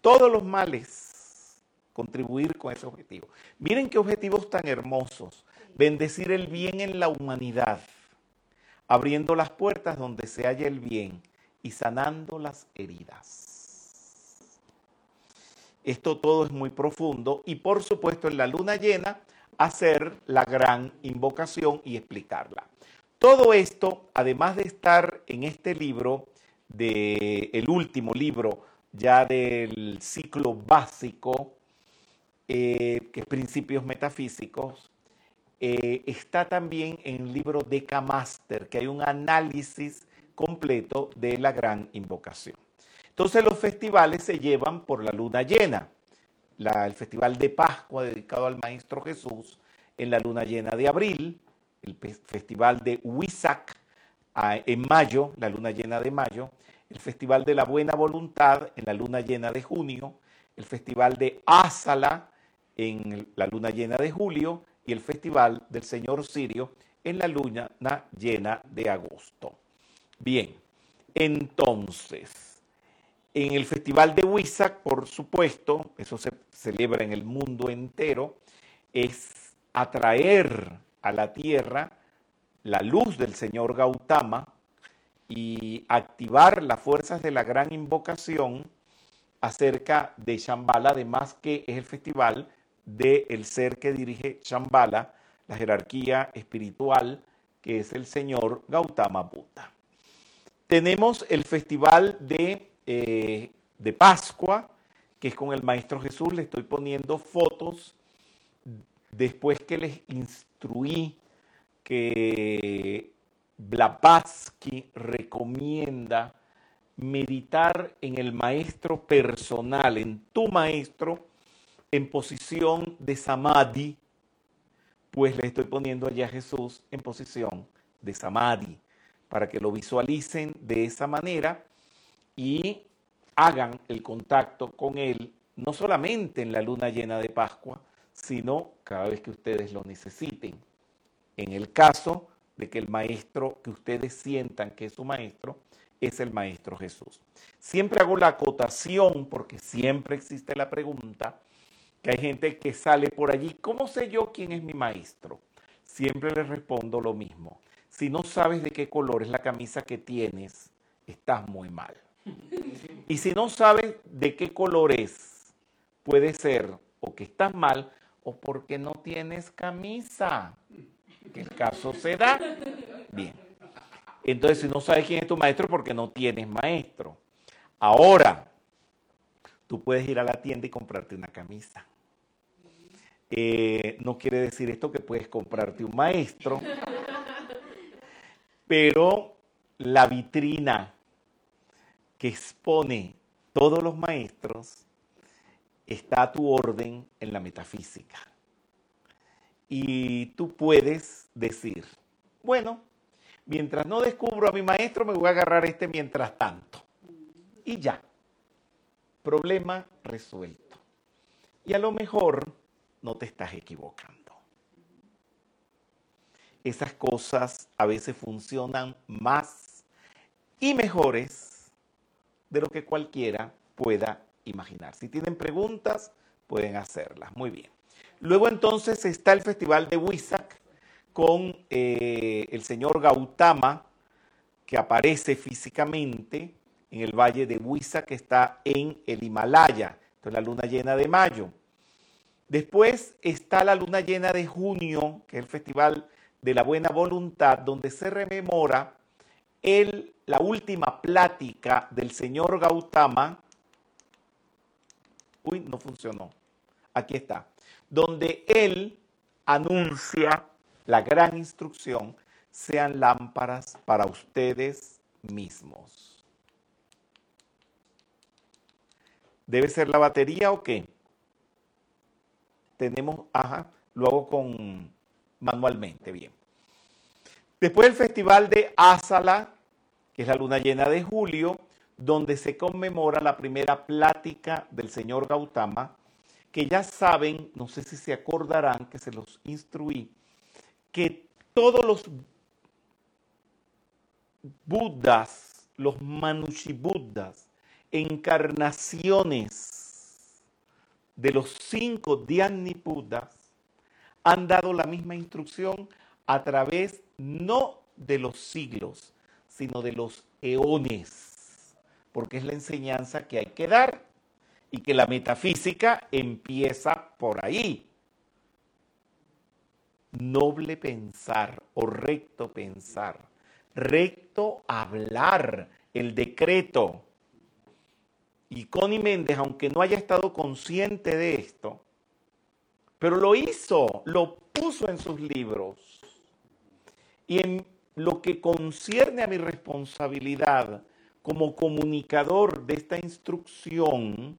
Speaker 1: Todos los males, contribuir con ese objetivo. Miren qué objetivos tan hermosos. Bendecir el bien en la humanidad, abriendo las puertas donde se halla el bien y sanando las heridas. Esto todo es muy profundo y por supuesto en la luna llena hacer la gran invocación y explicarla. Todo esto, además de estar en este libro, de el último libro ya del ciclo básico, eh, que es Principios Metafísicos, eh, está también en el libro de Master, que hay un análisis completo de la gran invocación. Entonces los festivales se llevan por la luna llena. el Festival de Pascua dedicado al Maestro Jesús en la luna llena de abril, el Festival de Huizac en mayo, la luna llena de mayo, el Festival de la Buena Voluntad en la luna llena de junio, el Festival de Ásala en la luna llena de julio y el Festival del Señor Sirio en la luna llena de agosto. Bien, entonces, en el Festival de Huizac, por supuesto, eso se celebra en el mundo entero, es atraer a la tierra la luz del Señor Gautama y activar las fuerzas de la gran invocación acerca de Shambhala, además que es el festival del ser que dirige Shambhala, la jerarquía espiritual que es el Señor Gautama Buddha. Tenemos el festival de eh, de Pascua, que es con el Maestro Jesús. Le estoy poniendo fotos después que les que Blavatsky recomienda meditar en el maestro personal, en tu maestro, en posición de samadhi, pues le estoy poniendo allá a Jesús en posición de samadhi, para que lo visualicen de esa manera y hagan el contacto con Él, no solamente en la luna llena de Pascua, sino cada vez que ustedes lo necesiten. En el caso de que el maestro que ustedes sientan que es su maestro es el maestro Jesús. Siempre hago la acotación porque siempre existe la pregunta que hay gente que sale por allí, ¿cómo sé yo quién es mi maestro? Siempre les respondo lo mismo. Si no sabes de qué color es la camisa que tienes, estás muy mal. Y si no sabes de qué color es, puede ser o que estás mal o porque no tienes camisa. Que el caso se da. Bien. Entonces, si no sabes quién es tu maestro, porque no tienes maestro. Ahora, tú puedes ir a la tienda y comprarte una camisa. Eh, no quiere decir esto que puedes comprarte un maestro, pero la vitrina que expone todos los maestros está a tu orden en la metafísica. Y tú puedes decir, bueno, mientras no descubro a mi maestro, me voy a agarrar este mientras tanto. Y ya, problema resuelto. Y a lo mejor no te estás equivocando. Esas cosas a veces funcionan más y mejores de lo que cualquiera pueda imaginar. Si tienen preguntas, pueden hacerlas. Muy bien. Luego entonces está el Festival de Huizac con eh, el señor Gautama, que aparece físicamente en el valle de Huizac, que está en el Himalaya. Es la luna llena de mayo. Después está la luna llena de junio, que es el Festival de la Buena Voluntad, donde se rememora el, la última plática del señor Gautama. Uy, no funcionó. Aquí está. Donde él anuncia la gran instrucción, sean lámparas para ustedes mismos. ¿Debe ser la batería o qué? tenemos, ajá, lo hago con manualmente, bien. Después el festival de Asala, que es la luna llena de julio, donde se conmemora la primera plática del señor Gautama, que ya saben, no sé si se acordarán que se los instruí, que todos los budas, los manushi-budas, encarnaciones de los cinco Dhyanipudas han dado la misma instrucción a través no de los siglos, sino de los eones, porque es la enseñanza que hay que dar y que la metafísica empieza por ahí. Noble pensar o recto pensar, recto hablar, el decreto y Connie Méndez, aunque no haya estado consciente de esto, pero lo hizo, lo puso en sus libros. Y en lo que concierne a mi responsabilidad como comunicador de esta instrucción,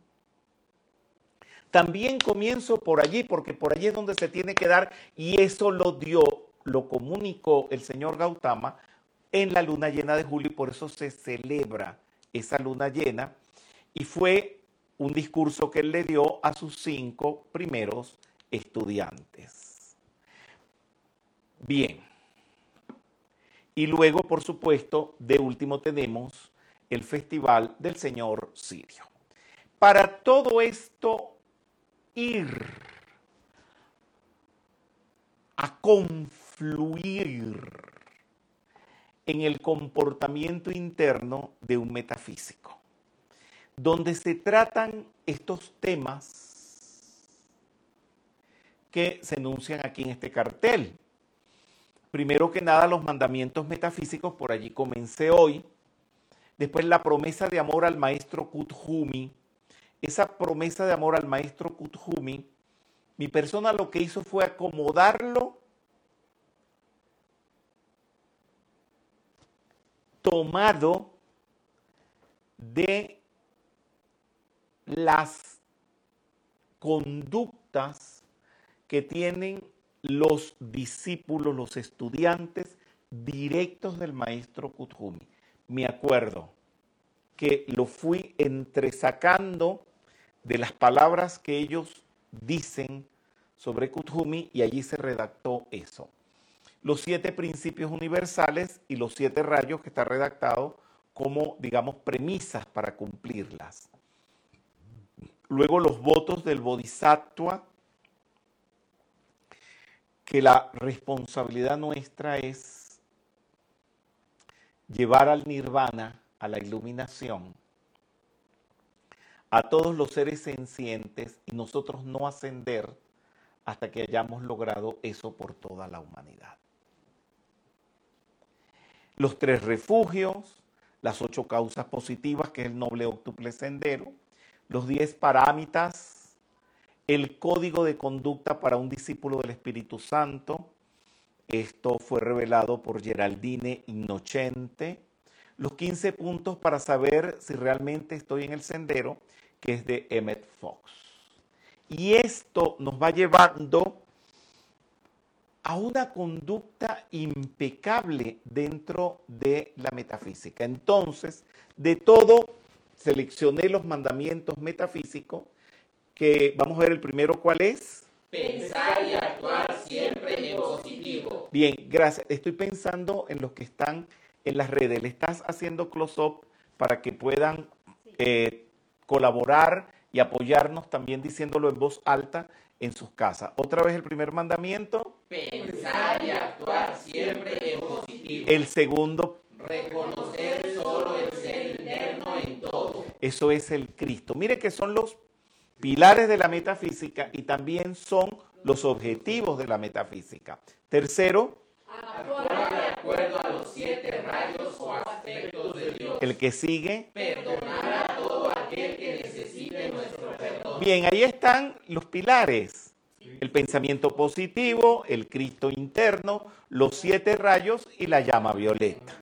Speaker 1: también comienzo por allí, porque por allí es donde se tiene que dar, y eso lo dio, lo comunicó el señor Gautama en la luna llena de julio, y por eso se celebra esa luna llena y fue un discurso que él le dio a sus cinco primeros estudiantes. Bien. Y luego, por supuesto, de último tenemos el Festival del Señor Sirio. Para todo esto, ir a confluir en el comportamiento interno de un metafísico donde se tratan estos temas que se enuncian aquí en este cartel. Primero que nada, los mandamientos metafísicos, por allí comencé hoy. Después la promesa de amor al maestro Kuthumi. Esa promesa de amor al maestro Kuthumi, mi persona lo que hizo fue acomodarlo tomado de las conductas que tienen los discípulos, los estudiantes directos del maestro Kuthumi. Me acuerdo que lo fui entresacando de las palabras que ellos dicen sobre Kuthumi y allí se redactó eso. Los siete principios universales y los siete rayos que está redactado como, digamos, premisas para cumplirlas. Luego los votos del Bodhisattva, que la responsabilidad nuestra es llevar al nirvana, a la iluminación, a todos los seres sencientes y nosotros no ascender hasta que hayamos logrado eso por toda la humanidad. Los tres refugios, las ocho causas positivas, que es el noble octuple sendero, los diez parámitas, el código de conducta para un discípulo del Espíritu Santo. Esto fue revelado por Geraldine Innocente. Los 15 puntos para saber si realmente estoy en el sendero, que es de Emmett Fox. Y esto nos va llevando a una conducta impecable dentro de la metafísica. Entonces, de todo, seleccioné los mandamientos metafísicos, que vamos a ver el primero cuál es.
Speaker 2: Pensar y actuar siempre en positivo.
Speaker 1: Bien, gracias. Estoy pensando en los que están en las redes. Le estás haciendo close-up para que puedan eh, colaborar y apoyarnos también diciéndolo en voz alta en sus casas. Otra vez el primer mandamiento.
Speaker 2: Pensar y actuar siempre en positivo.
Speaker 1: El segundo.
Speaker 2: Reconocer solo el ser interno en todo.
Speaker 1: Eso es el Cristo. Mire que son los pilares de la metafísica y también son los objetivos de la metafísica. Tercero.
Speaker 2: Aspectos de Dios.
Speaker 1: El que sigue.
Speaker 2: Perdonar a todo aquel que necesite nuestro perdón.
Speaker 1: Bien, ahí están los pilares. El pensamiento positivo, el Cristo interno, los siete rayos y la llama violeta.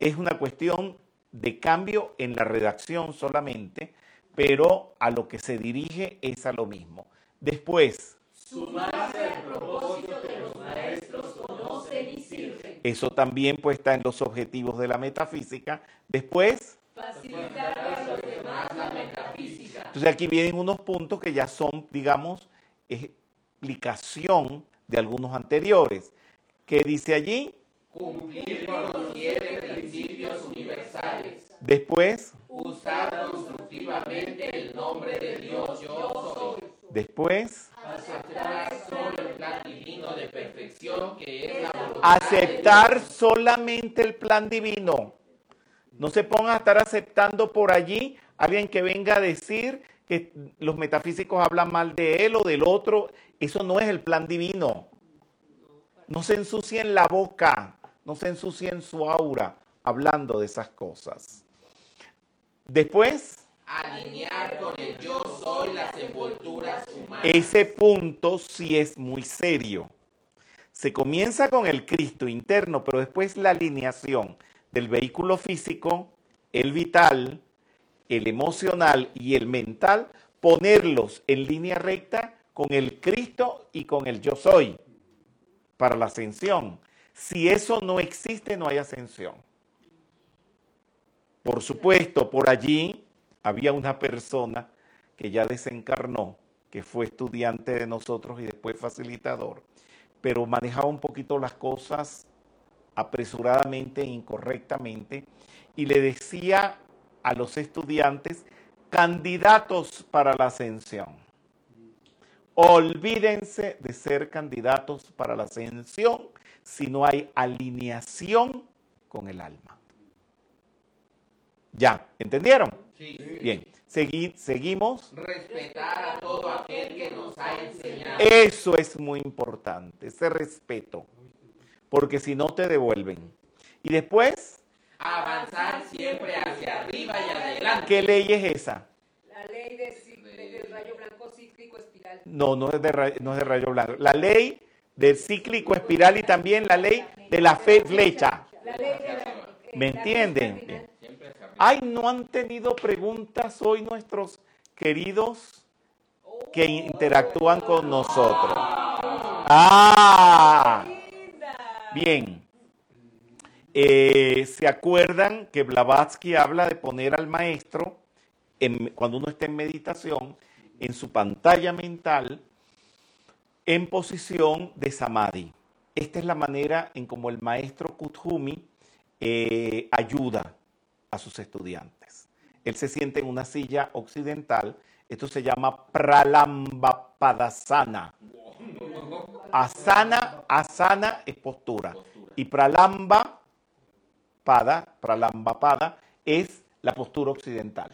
Speaker 1: Es una cuestión de cambio en la redacción solamente, pero a lo que se dirige es a lo mismo. Después,
Speaker 2: Sumarse al propósito que los maestros conocen y sirven.
Speaker 1: eso también pues está en los objetivos de la metafísica. Después,
Speaker 2: Facilitar a los demás la metafísica.
Speaker 1: Entonces aquí vienen unos puntos que ya son, digamos, explicación de algunos anteriores. ¿Qué dice allí?
Speaker 2: Cumplir con los siete principios universales.
Speaker 1: Después,
Speaker 2: Usar constructivamente el nombre de Dios yo soy.
Speaker 1: después,
Speaker 2: Aceptar solo el plan divino de perfección que es la voluntad
Speaker 1: aceptar solamente el plan divino. No se pongan a estar aceptando por allí alguien que venga a decir que los metafísicos hablan mal de él o del otro. Eso no es el plan divino. No se ensucien la boca, no se ensucien su aura hablando de esas cosas. Después,
Speaker 2: alinear con el yo soy las envolturas humanas.
Speaker 1: ese punto sí es muy serio. Se comienza con el Cristo interno, pero después la alineación del vehículo físico, el vital, el emocional y el mental, ponerlos en línea recta con el Cristo y con el yo soy para la ascensión. Si eso no existe, no hay ascensión. Por supuesto, por allí había una persona que ya desencarnó, que fue estudiante de nosotros y después facilitador, pero manejaba un poquito las cosas apresuradamente e incorrectamente y le decía a los estudiantes candidatos para la ascensión. Olvídense de ser candidatos para la ascensión si no hay alineación con el alma. ¿Ya? ¿Entendieron?
Speaker 2: Sí.
Speaker 1: Bien, Segui- seguimos.
Speaker 2: Respetar a todo aquel que nos ha enseñado.
Speaker 1: Eso es muy importante, ese respeto, porque si no te devuelven. Y después,
Speaker 2: Avanzar siempre hacia arriba y adelante.
Speaker 1: ¿qué ley es esa?
Speaker 4: La ley de ci- de- del rayo blanco cíclico espiral.
Speaker 1: No, no es de, no es de rayo blanco. La ley del cíclico espiral y también la ley de la fe flecha.
Speaker 4: La ley de la, eh,
Speaker 1: ¿Me
Speaker 4: la
Speaker 1: entienden? Ay, no han tenido preguntas hoy nuestros queridos que interactúan con nosotros. Ah, bien. Eh, ¿Se acuerdan que Blavatsky habla de poner al maestro, cuando uno está en meditación, en su pantalla mental, en posición de samadhi? Esta es la manera en como el maestro Kuthumi eh, ayuda a sus estudiantes. Él se siente en una silla occidental. Esto se llama Pralambapadasana. Asana, asana es postura. Y pralamba, pada, pralambapada, es la postura occidental.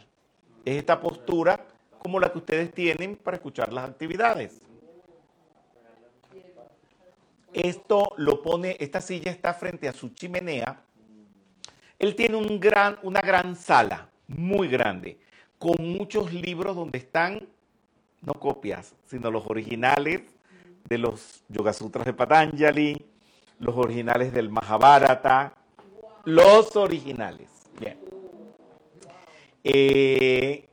Speaker 1: Es esta postura como la que ustedes tienen para escuchar las actividades. Esto lo pone, esta silla está frente a su chimenea. Él tiene una gran sala, muy grande, con muchos libros donde están, no copias, sino los originales de los Yoga Sutras de Patanjali, los originales del Mahabharata, los originales. Bien. Eh,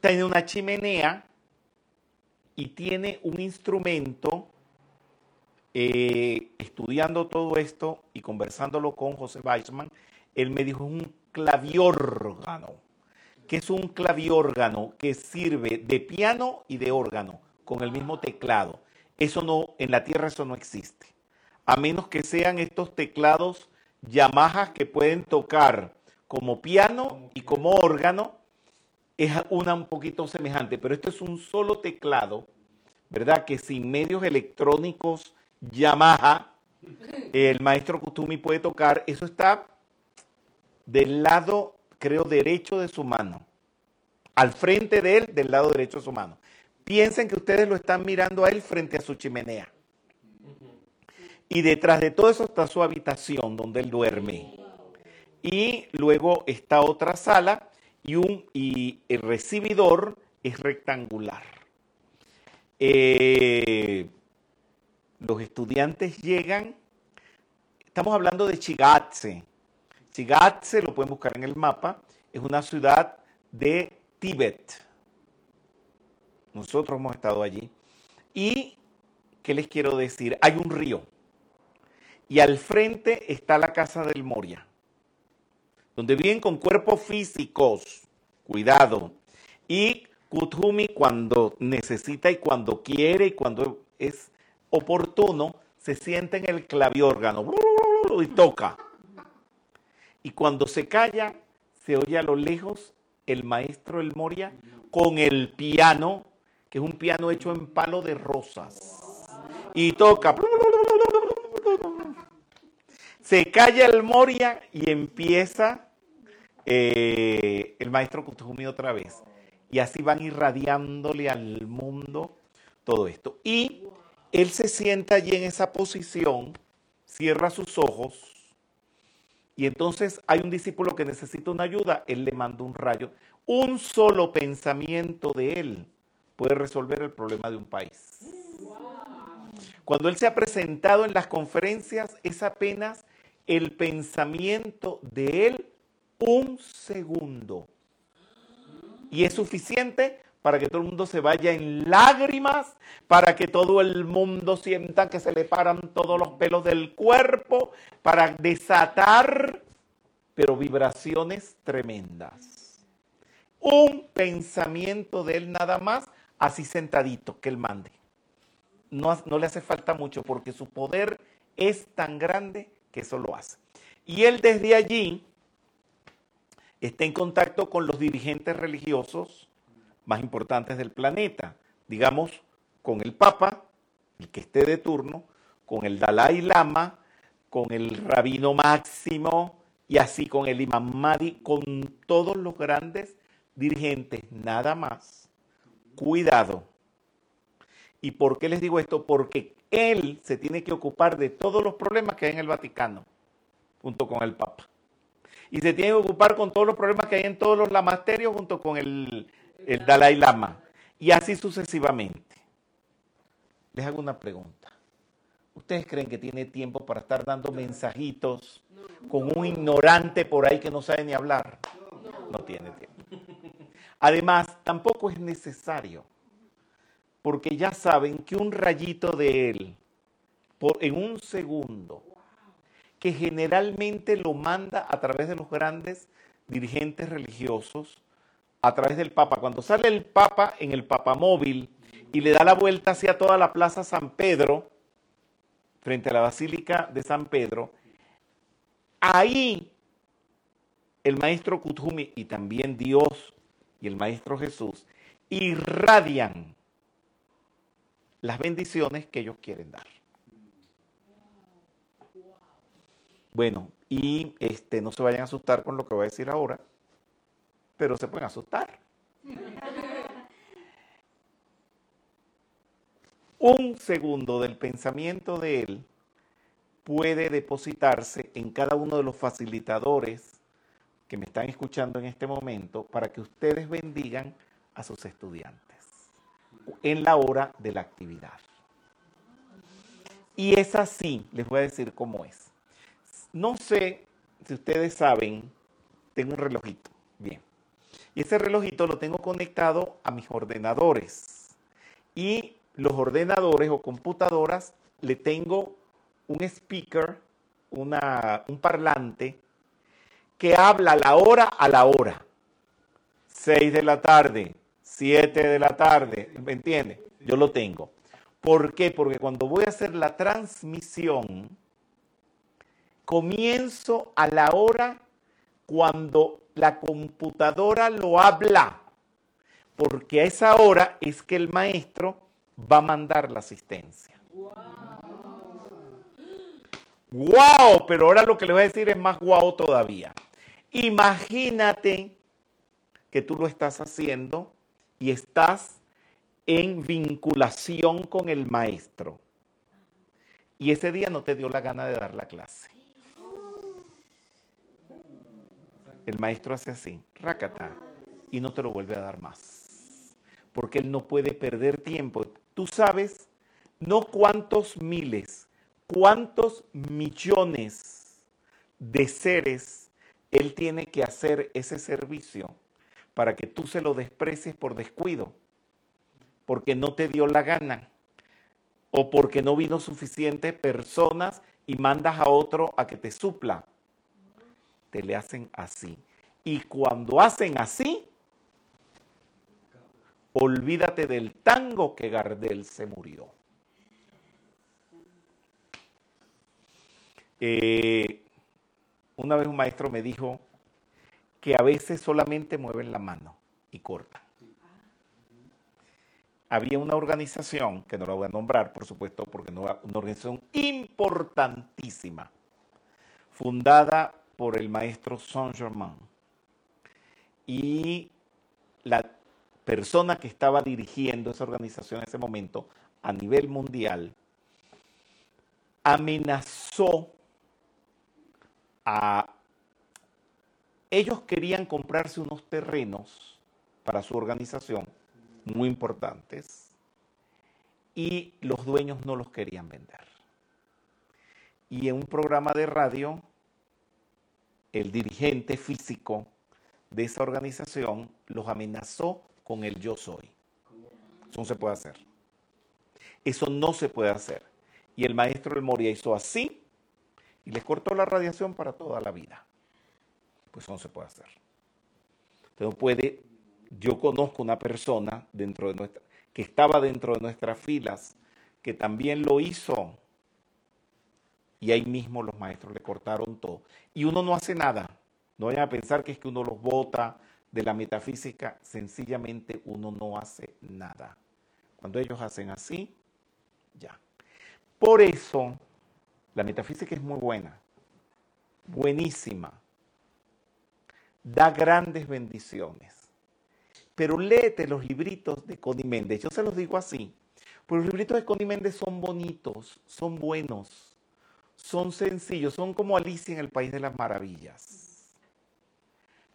Speaker 1: tiene una chimenea y tiene un instrumento. eh, estudiando todo esto y conversándolo con José Weissman, él me dijo un claviórgano. que es un claviórgano que sirve de piano y de órgano con el mismo teclado? Eso no, en la Tierra eso no existe. A menos que sean estos teclados Yamaha que pueden tocar como piano y como órgano, es una un poquito semejante, pero esto es un solo teclado, ¿verdad? Que sin medios electrónicos Yamaha, el maestro Kutumi puede tocar. Eso está del lado, creo, derecho de su mano. Al frente de él, del lado derecho de su mano. Piensen que ustedes lo están mirando a él frente a su chimenea. Y detrás de todo eso está su habitación donde él duerme. Y luego está otra sala y, un, y el recibidor es rectangular. Eh, los estudiantes llegan, estamos hablando de Chigatse. Chigatse, lo pueden buscar en el mapa, es una ciudad de Tíbet. Nosotros hemos estado allí. Y, ¿qué les quiero decir? Hay un río. Y al frente está la casa del Moria, donde viven con cuerpos físicos. Cuidado. Y Kuthumi cuando necesita y cuando quiere y cuando es oportuno, se sienta en el claviórgano y toca. Y cuando se calla, se oye a lo lejos el maestro El Moria con el piano, que es un piano hecho en palo de rosas. Y toca. Se calla el Moria y empieza eh, el maestro Kuthumi otra vez. Y así van irradiándole al mundo todo esto. Y él se sienta allí en esa posición, cierra sus ojos, y entonces hay un discípulo que necesita una ayuda, él le manda un rayo. Un solo pensamiento de él puede resolver el problema de un país. Cuando él se ha presentado en las conferencias, es apenas el pensamiento de él un segundo. Y es suficiente para que todo el mundo se vaya en lágrimas, para que todo el mundo sienta que se le paran todos los pelos del cuerpo, para desatar, pero vibraciones tremendas. Un pensamiento de él nada más, así sentadito, que él mande. No, no le hace falta mucho porque su poder es tan grande que eso lo hace. Y él desde allí está en contacto con los dirigentes religiosos más importantes del planeta, digamos, con el Papa, el que esté de turno, con el Dalai Lama, con el Rabino Máximo y así con el Imam Mahdi, con todos los grandes dirigentes, nada más. Cuidado. ¿Y por qué les digo esto? Porque él se tiene que ocupar de todos los problemas que hay en el Vaticano, junto con el Papa. Y se tiene que ocupar con todos los problemas que hay en todos los lamasterios, junto con el, el Dalai Lama. Y así sucesivamente. Les hago una pregunta. ¿Ustedes creen que tiene tiempo para estar dando mensajitos con un ignorante por ahí que no sabe ni hablar? No tiene tiempo. Además, tampoco es necesario, porque ya saben que un rayito de él, por, en un segundo, que generalmente lo manda a través de los grandes dirigentes religiosos, a través del Papa. Cuando sale el Papa en el Papamóvil y le da la vuelta hacia toda la Plaza San Pedro, frente a la Basílica de San Pedro, ahí el maestro Kuthumi y también Dios y el maestro Jesús irradian las bendiciones que ellos quieren dar. Bueno, y este, no se vayan a asustar con lo que voy a decir ahora, pero se pueden asustar. Un segundo del pensamiento de él puede depositarse en cada uno de los facilitadores que me están escuchando en este momento para que ustedes bendigan a sus estudiantes en la hora de la actividad. Y es así, les voy a decir cómo es. No sé si ustedes saben, tengo un relojito. Bien. Y ese relojito lo tengo conectado a mis ordenadores. Y los ordenadores o computadoras le tengo un speaker, una, un parlante que habla la hora a la hora. 6 de la tarde, 7 de la tarde, ¿me entiende? Yo lo tengo. ¿Por qué? Porque cuando voy a hacer la transmisión, comienzo a la hora cuando la computadora lo habla, porque a esa hora es que el maestro va a mandar la asistencia. ¡Wow! Pero ahora lo que le voy a decir es más guau todavía. Imagínate que tú lo estás haciendo y estás en vinculación con el maestro. Y ese día no te dio la gana de dar la clase. El maestro hace así, rácata, y no te lo vuelve a dar más. Porque él no puede perder tiempo. Tú sabes no cuántos miles, cuántos millones de seres él tiene que hacer ese servicio para que tú se lo desprecies por descuido, porque no te dio la gana o porque no vino suficientes personas y mandas a otro a que te supla. Te le hacen así. Y cuando hacen así, olvídate del tango que Gardel se murió. Eh, una vez un maestro me dijo, que a veces solamente mueven la mano y cortan. Había una organización, que no la voy a nombrar, por supuesto, porque no una organización importantísima, fundada por el maestro Saint-Germain. Y la persona que estaba dirigiendo esa organización en ese momento a nivel mundial amenazó a ellos querían comprarse unos terrenos para su organización muy importantes y los dueños no los querían vender. Y en un programa de radio, el dirigente físico de esa organización los amenazó con el yo soy. Eso no se puede hacer. Eso no se puede hacer. Y el maestro del Moria hizo así y les cortó la radiación para toda la vida pues eso no se puede hacer. Entonces puede, yo conozco una persona dentro de nuestra, que estaba dentro de nuestras filas, que también lo hizo. Y ahí mismo los maestros le cortaron todo. Y uno no hace nada. No vayan a pensar que es que uno los bota de la metafísica. Sencillamente uno no hace nada. Cuando ellos hacen así, ya. Por eso, la metafísica es muy buena. Buenísima da grandes bendiciones. Pero léete los libritos de Connie Méndez. Yo se los digo así. Pues los libritos de Connie Méndez son bonitos, son buenos, son sencillos, son como Alicia en el País de las Maravillas.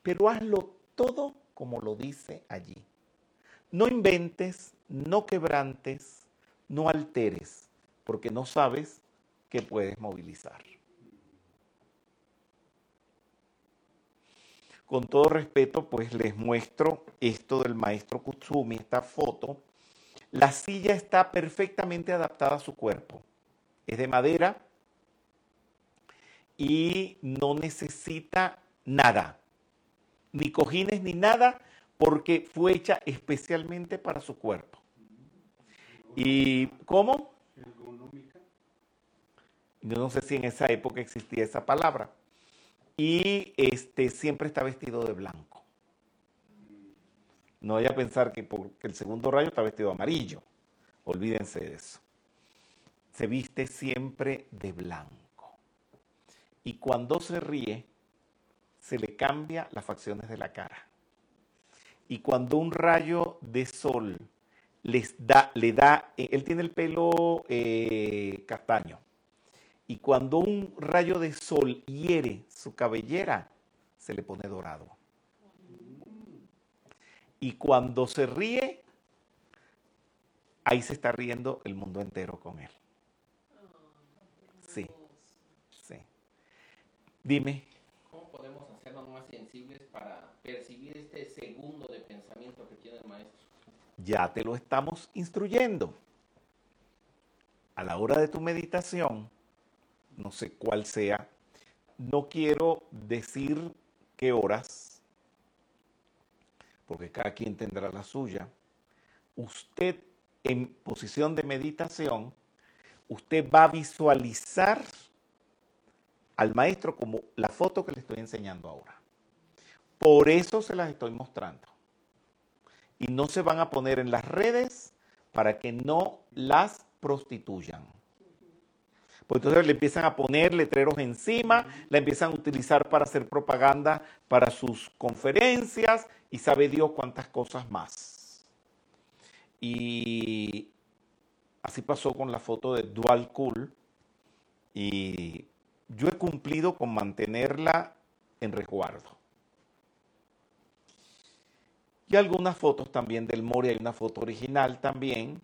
Speaker 1: Pero hazlo todo como lo dice allí. No inventes, no quebrantes, no alteres, porque no sabes qué puedes movilizar. Con todo respeto, pues les muestro esto del maestro Kutsumi, esta foto. La silla está perfectamente adaptada a su cuerpo. Es de madera y no necesita nada, ni cojines ni nada, porque fue hecha especialmente para su cuerpo. ¿Y cómo? Yo no sé si en esa época existía esa palabra. Y este siempre está vestido de blanco. No vaya a pensar que porque el segundo rayo está vestido de amarillo. Olvídense de eso. Se viste siempre de blanco. Y cuando se ríe, se le cambia las facciones de la cara. Y cuando un rayo de sol les da, le da, él tiene el pelo eh, castaño, y cuando un rayo de sol hiere su cabellera, se le pone dorado. Y cuando se ríe, ahí se está riendo el mundo entero con él. Sí, sí. Dime.
Speaker 5: ¿Cómo podemos hacernos más sensibles para percibir este segundo de pensamiento que tiene el maestro?
Speaker 1: Ya te lo estamos instruyendo. A la hora de tu meditación, no sé cuál sea, no quiero decir qué horas, porque cada quien tendrá la suya. Usted en posición de meditación, usted va a visualizar al maestro como la foto que le estoy enseñando ahora. Por eso se las estoy mostrando. Y no se van a poner en las redes para que no las prostituyan. Pues entonces le empiezan a poner letreros encima, la empiezan a utilizar para hacer propaganda para sus conferencias y sabe Dios cuántas cosas más. Y así pasó con la foto de Dual Cool y yo he cumplido con mantenerla en resguardo. Y algunas fotos también del Mori, hay una foto original también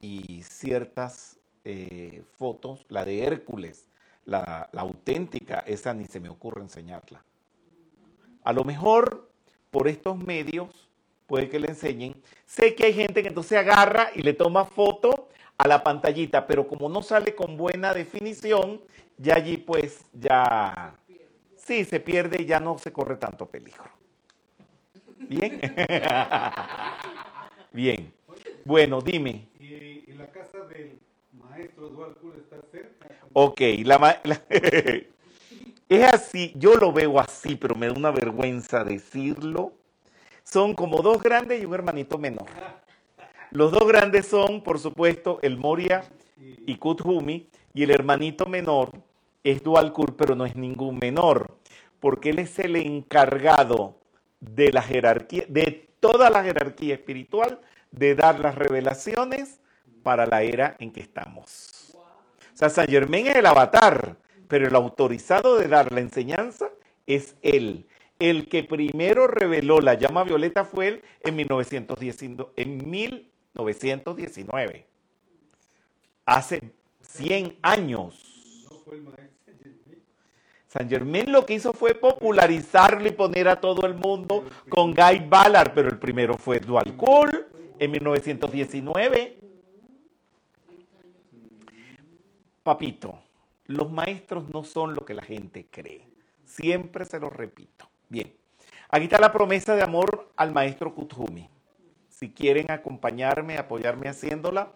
Speaker 1: y ciertas eh, fotos, la de Hércules, la, auténtica, esa ni se me ocurre enseñarla. A lo mejor por estos medios puede que le enseñen. Sé que hay gente que entonces agarra y le toma foto a la pantallita, pero como no sale con buena definición, ya allí pues ya sí se pierde y ya no se corre tanto peligro. Bien. Bien. Bueno, dime.
Speaker 6: ¿Y, la casa del maestro Eduardo está cerca?
Speaker 1: Ok, la, la es así, yo lo veo así, pero me da una vergüenza decirlo. Son como dos grandes y un hermanito menor. Los dos grandes son, por supuesto, el Moria y Kuthumi, y el hermanito menor es Dualkur, pero no es ningún menor, porque él es el encargado de la jerarquía, de toda la jerarquía espiritual, de dar las revelaciones para la era en que estamos. O sea, San Germain es el avatar, pero el autorizado de dar la enseñanza es él. El que primero reveló la llama violeta fue él en 1919. En 1919. Hace 100 años. San Germain lo que hizo fue popularizarlo y poner a todo el mundo con Guy Ballard, pero el primero fue Dual Cool en 1919. Papito, los maestros no son lo que la gente cree. Siempre se lo repito. Bien, aquí está la promesa de amor al maestro Kuthumi. Si quieren acompañarme, apoyarme haciéndola,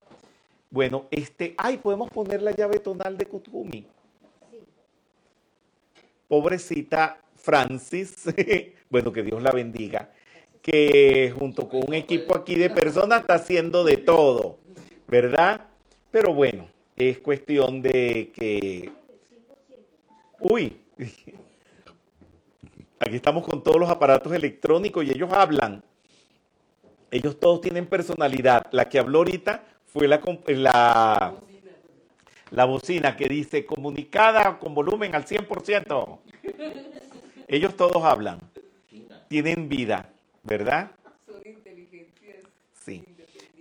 Speaker 1: bueno, este, ay, podemos poner la llave tonal de Kuthumi. Pobrecita Francis, bueno, que Dios la bendiga, que junto con un equipo aquí de personas está haciendo de todo, ¿verdad? Pero bueno, es cuestión de que... Uy, aquí estamos con todos los aparatos electrónicos y ellos hablan. Ellos todos tienen personalidad. La que habló ahorita fue la, la, la bocina que dice comunicada con volumen al 100%. Ellos todos hablan. Tienen vida, ¿verdad?
Speaker 4: Son inteligencias.
Speaker 1: Sí.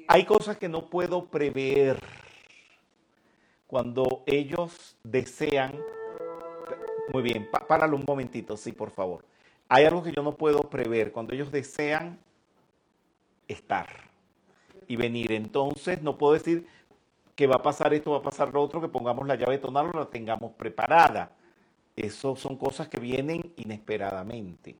Speaker 1: Hay cosas que no puedo prever cuando ellos desean, muy bien, páralo un momentito, sí, por favor. Hay algo que yo no puedo prever, cuando ellos desean estar y venir. Entonces, no puedo decir que va a pasar esto, va a pasar lo otro, que pongamos la llave tonal o la tengamos preparada. Eso son cosas que vienen inesperadamente,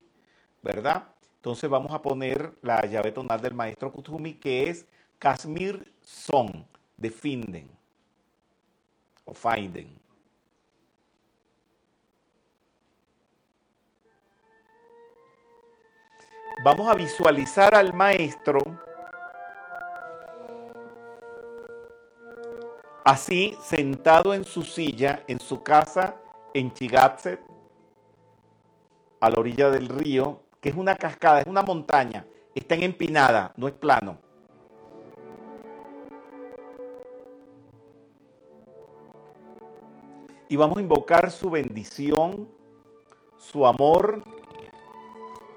Speaker 1: ¿verdad? Entonces vamos a poner la llave tonal del maestro Kuthumi, que es Kashmir Son, de Finden, o Finden. Vamos a visualizar al maestro así sentado en su silla en su casa en Chigatset, a la orilla del río, que es una cascada, es una montaña, está en empinada, no es plano. Y vamos a invocar su bendición, su amor,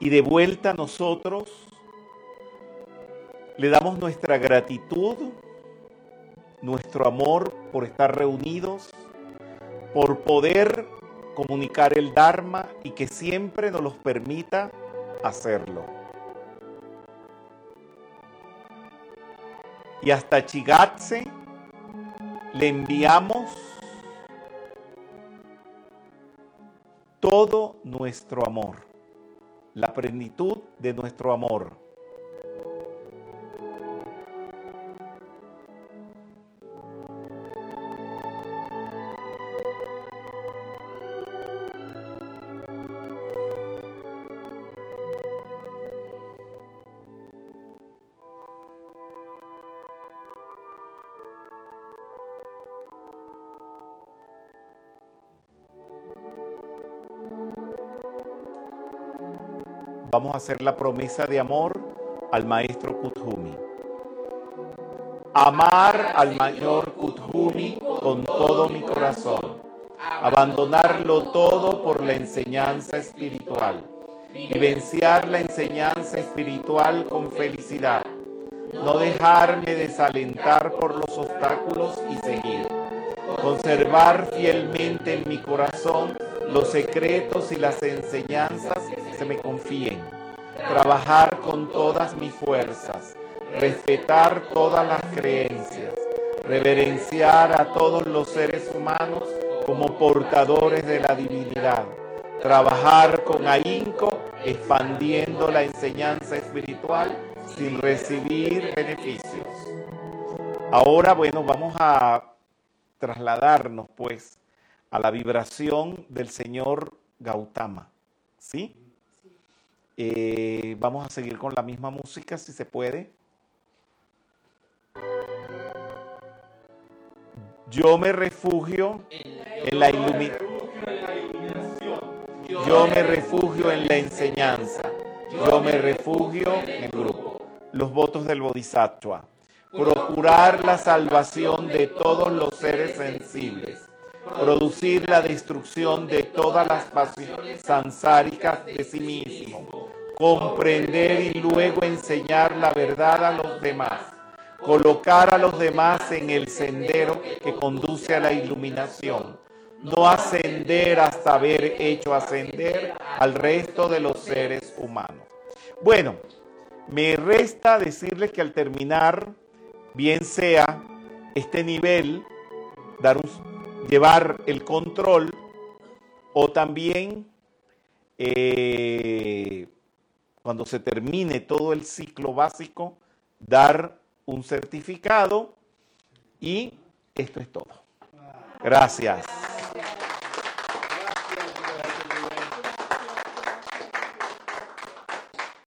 Speaker 1: y de vuelta nosotros le damos nuestra gratitud, nuestro amor por estar reunidos, por poder comunicar el Dharma y que siempre nos los permita hacerlo. Y hasta Chigatse le enviamos todo nuestro amor, la plenitud de nuestro amor. Hacer la promesa de amor al maestro Kuthumi. Amar al mayor Kuthumi con todo mi corazón. Abandonarlo todo por la enseñanza espiritual. Vivenciar la enseñanza espiritual con felicidad. No dejarme desalentar por los obstáculos y seguir. Conservar fielmente en mi corazón los secretos y las enseñanzas se me confíen. Trabajar con todas mis fuerzas. Respetar todas las creencias. Reverenciar a todos los seres humanos como portadores de la divinidad. Trabajar con ahínco expandiendo la enseñanza espiritual sin recibir beneficios. Ahora, bueno, vamos a trasladarnos pues a la vibración del señor Gautama. ¿Sí? Eh, vamos a seguir con la misma música si se puede. Yo me refugio en la iluminación. Yo me refugio en la enseñanza. Yo me refugio en el grupo. Los votos del Bodhisattva. Procurar la salvación de todos los seres sensibles producir la destrucción de todas las pasiones sansáricas de sí mismo, comprender y luego enseñar la verdad a los demás, colocar a los demás en el sendero que conduce a la iluminación, no ascender hasta haber hecho ascender al resto de los seres humanos. Bueno, me resta decirles que al terminar, bien sea este nivel, dar un llevar el control o también eh, cuando se termine todo el ciclo básico, dar un certificado y esto es todo. Gracias.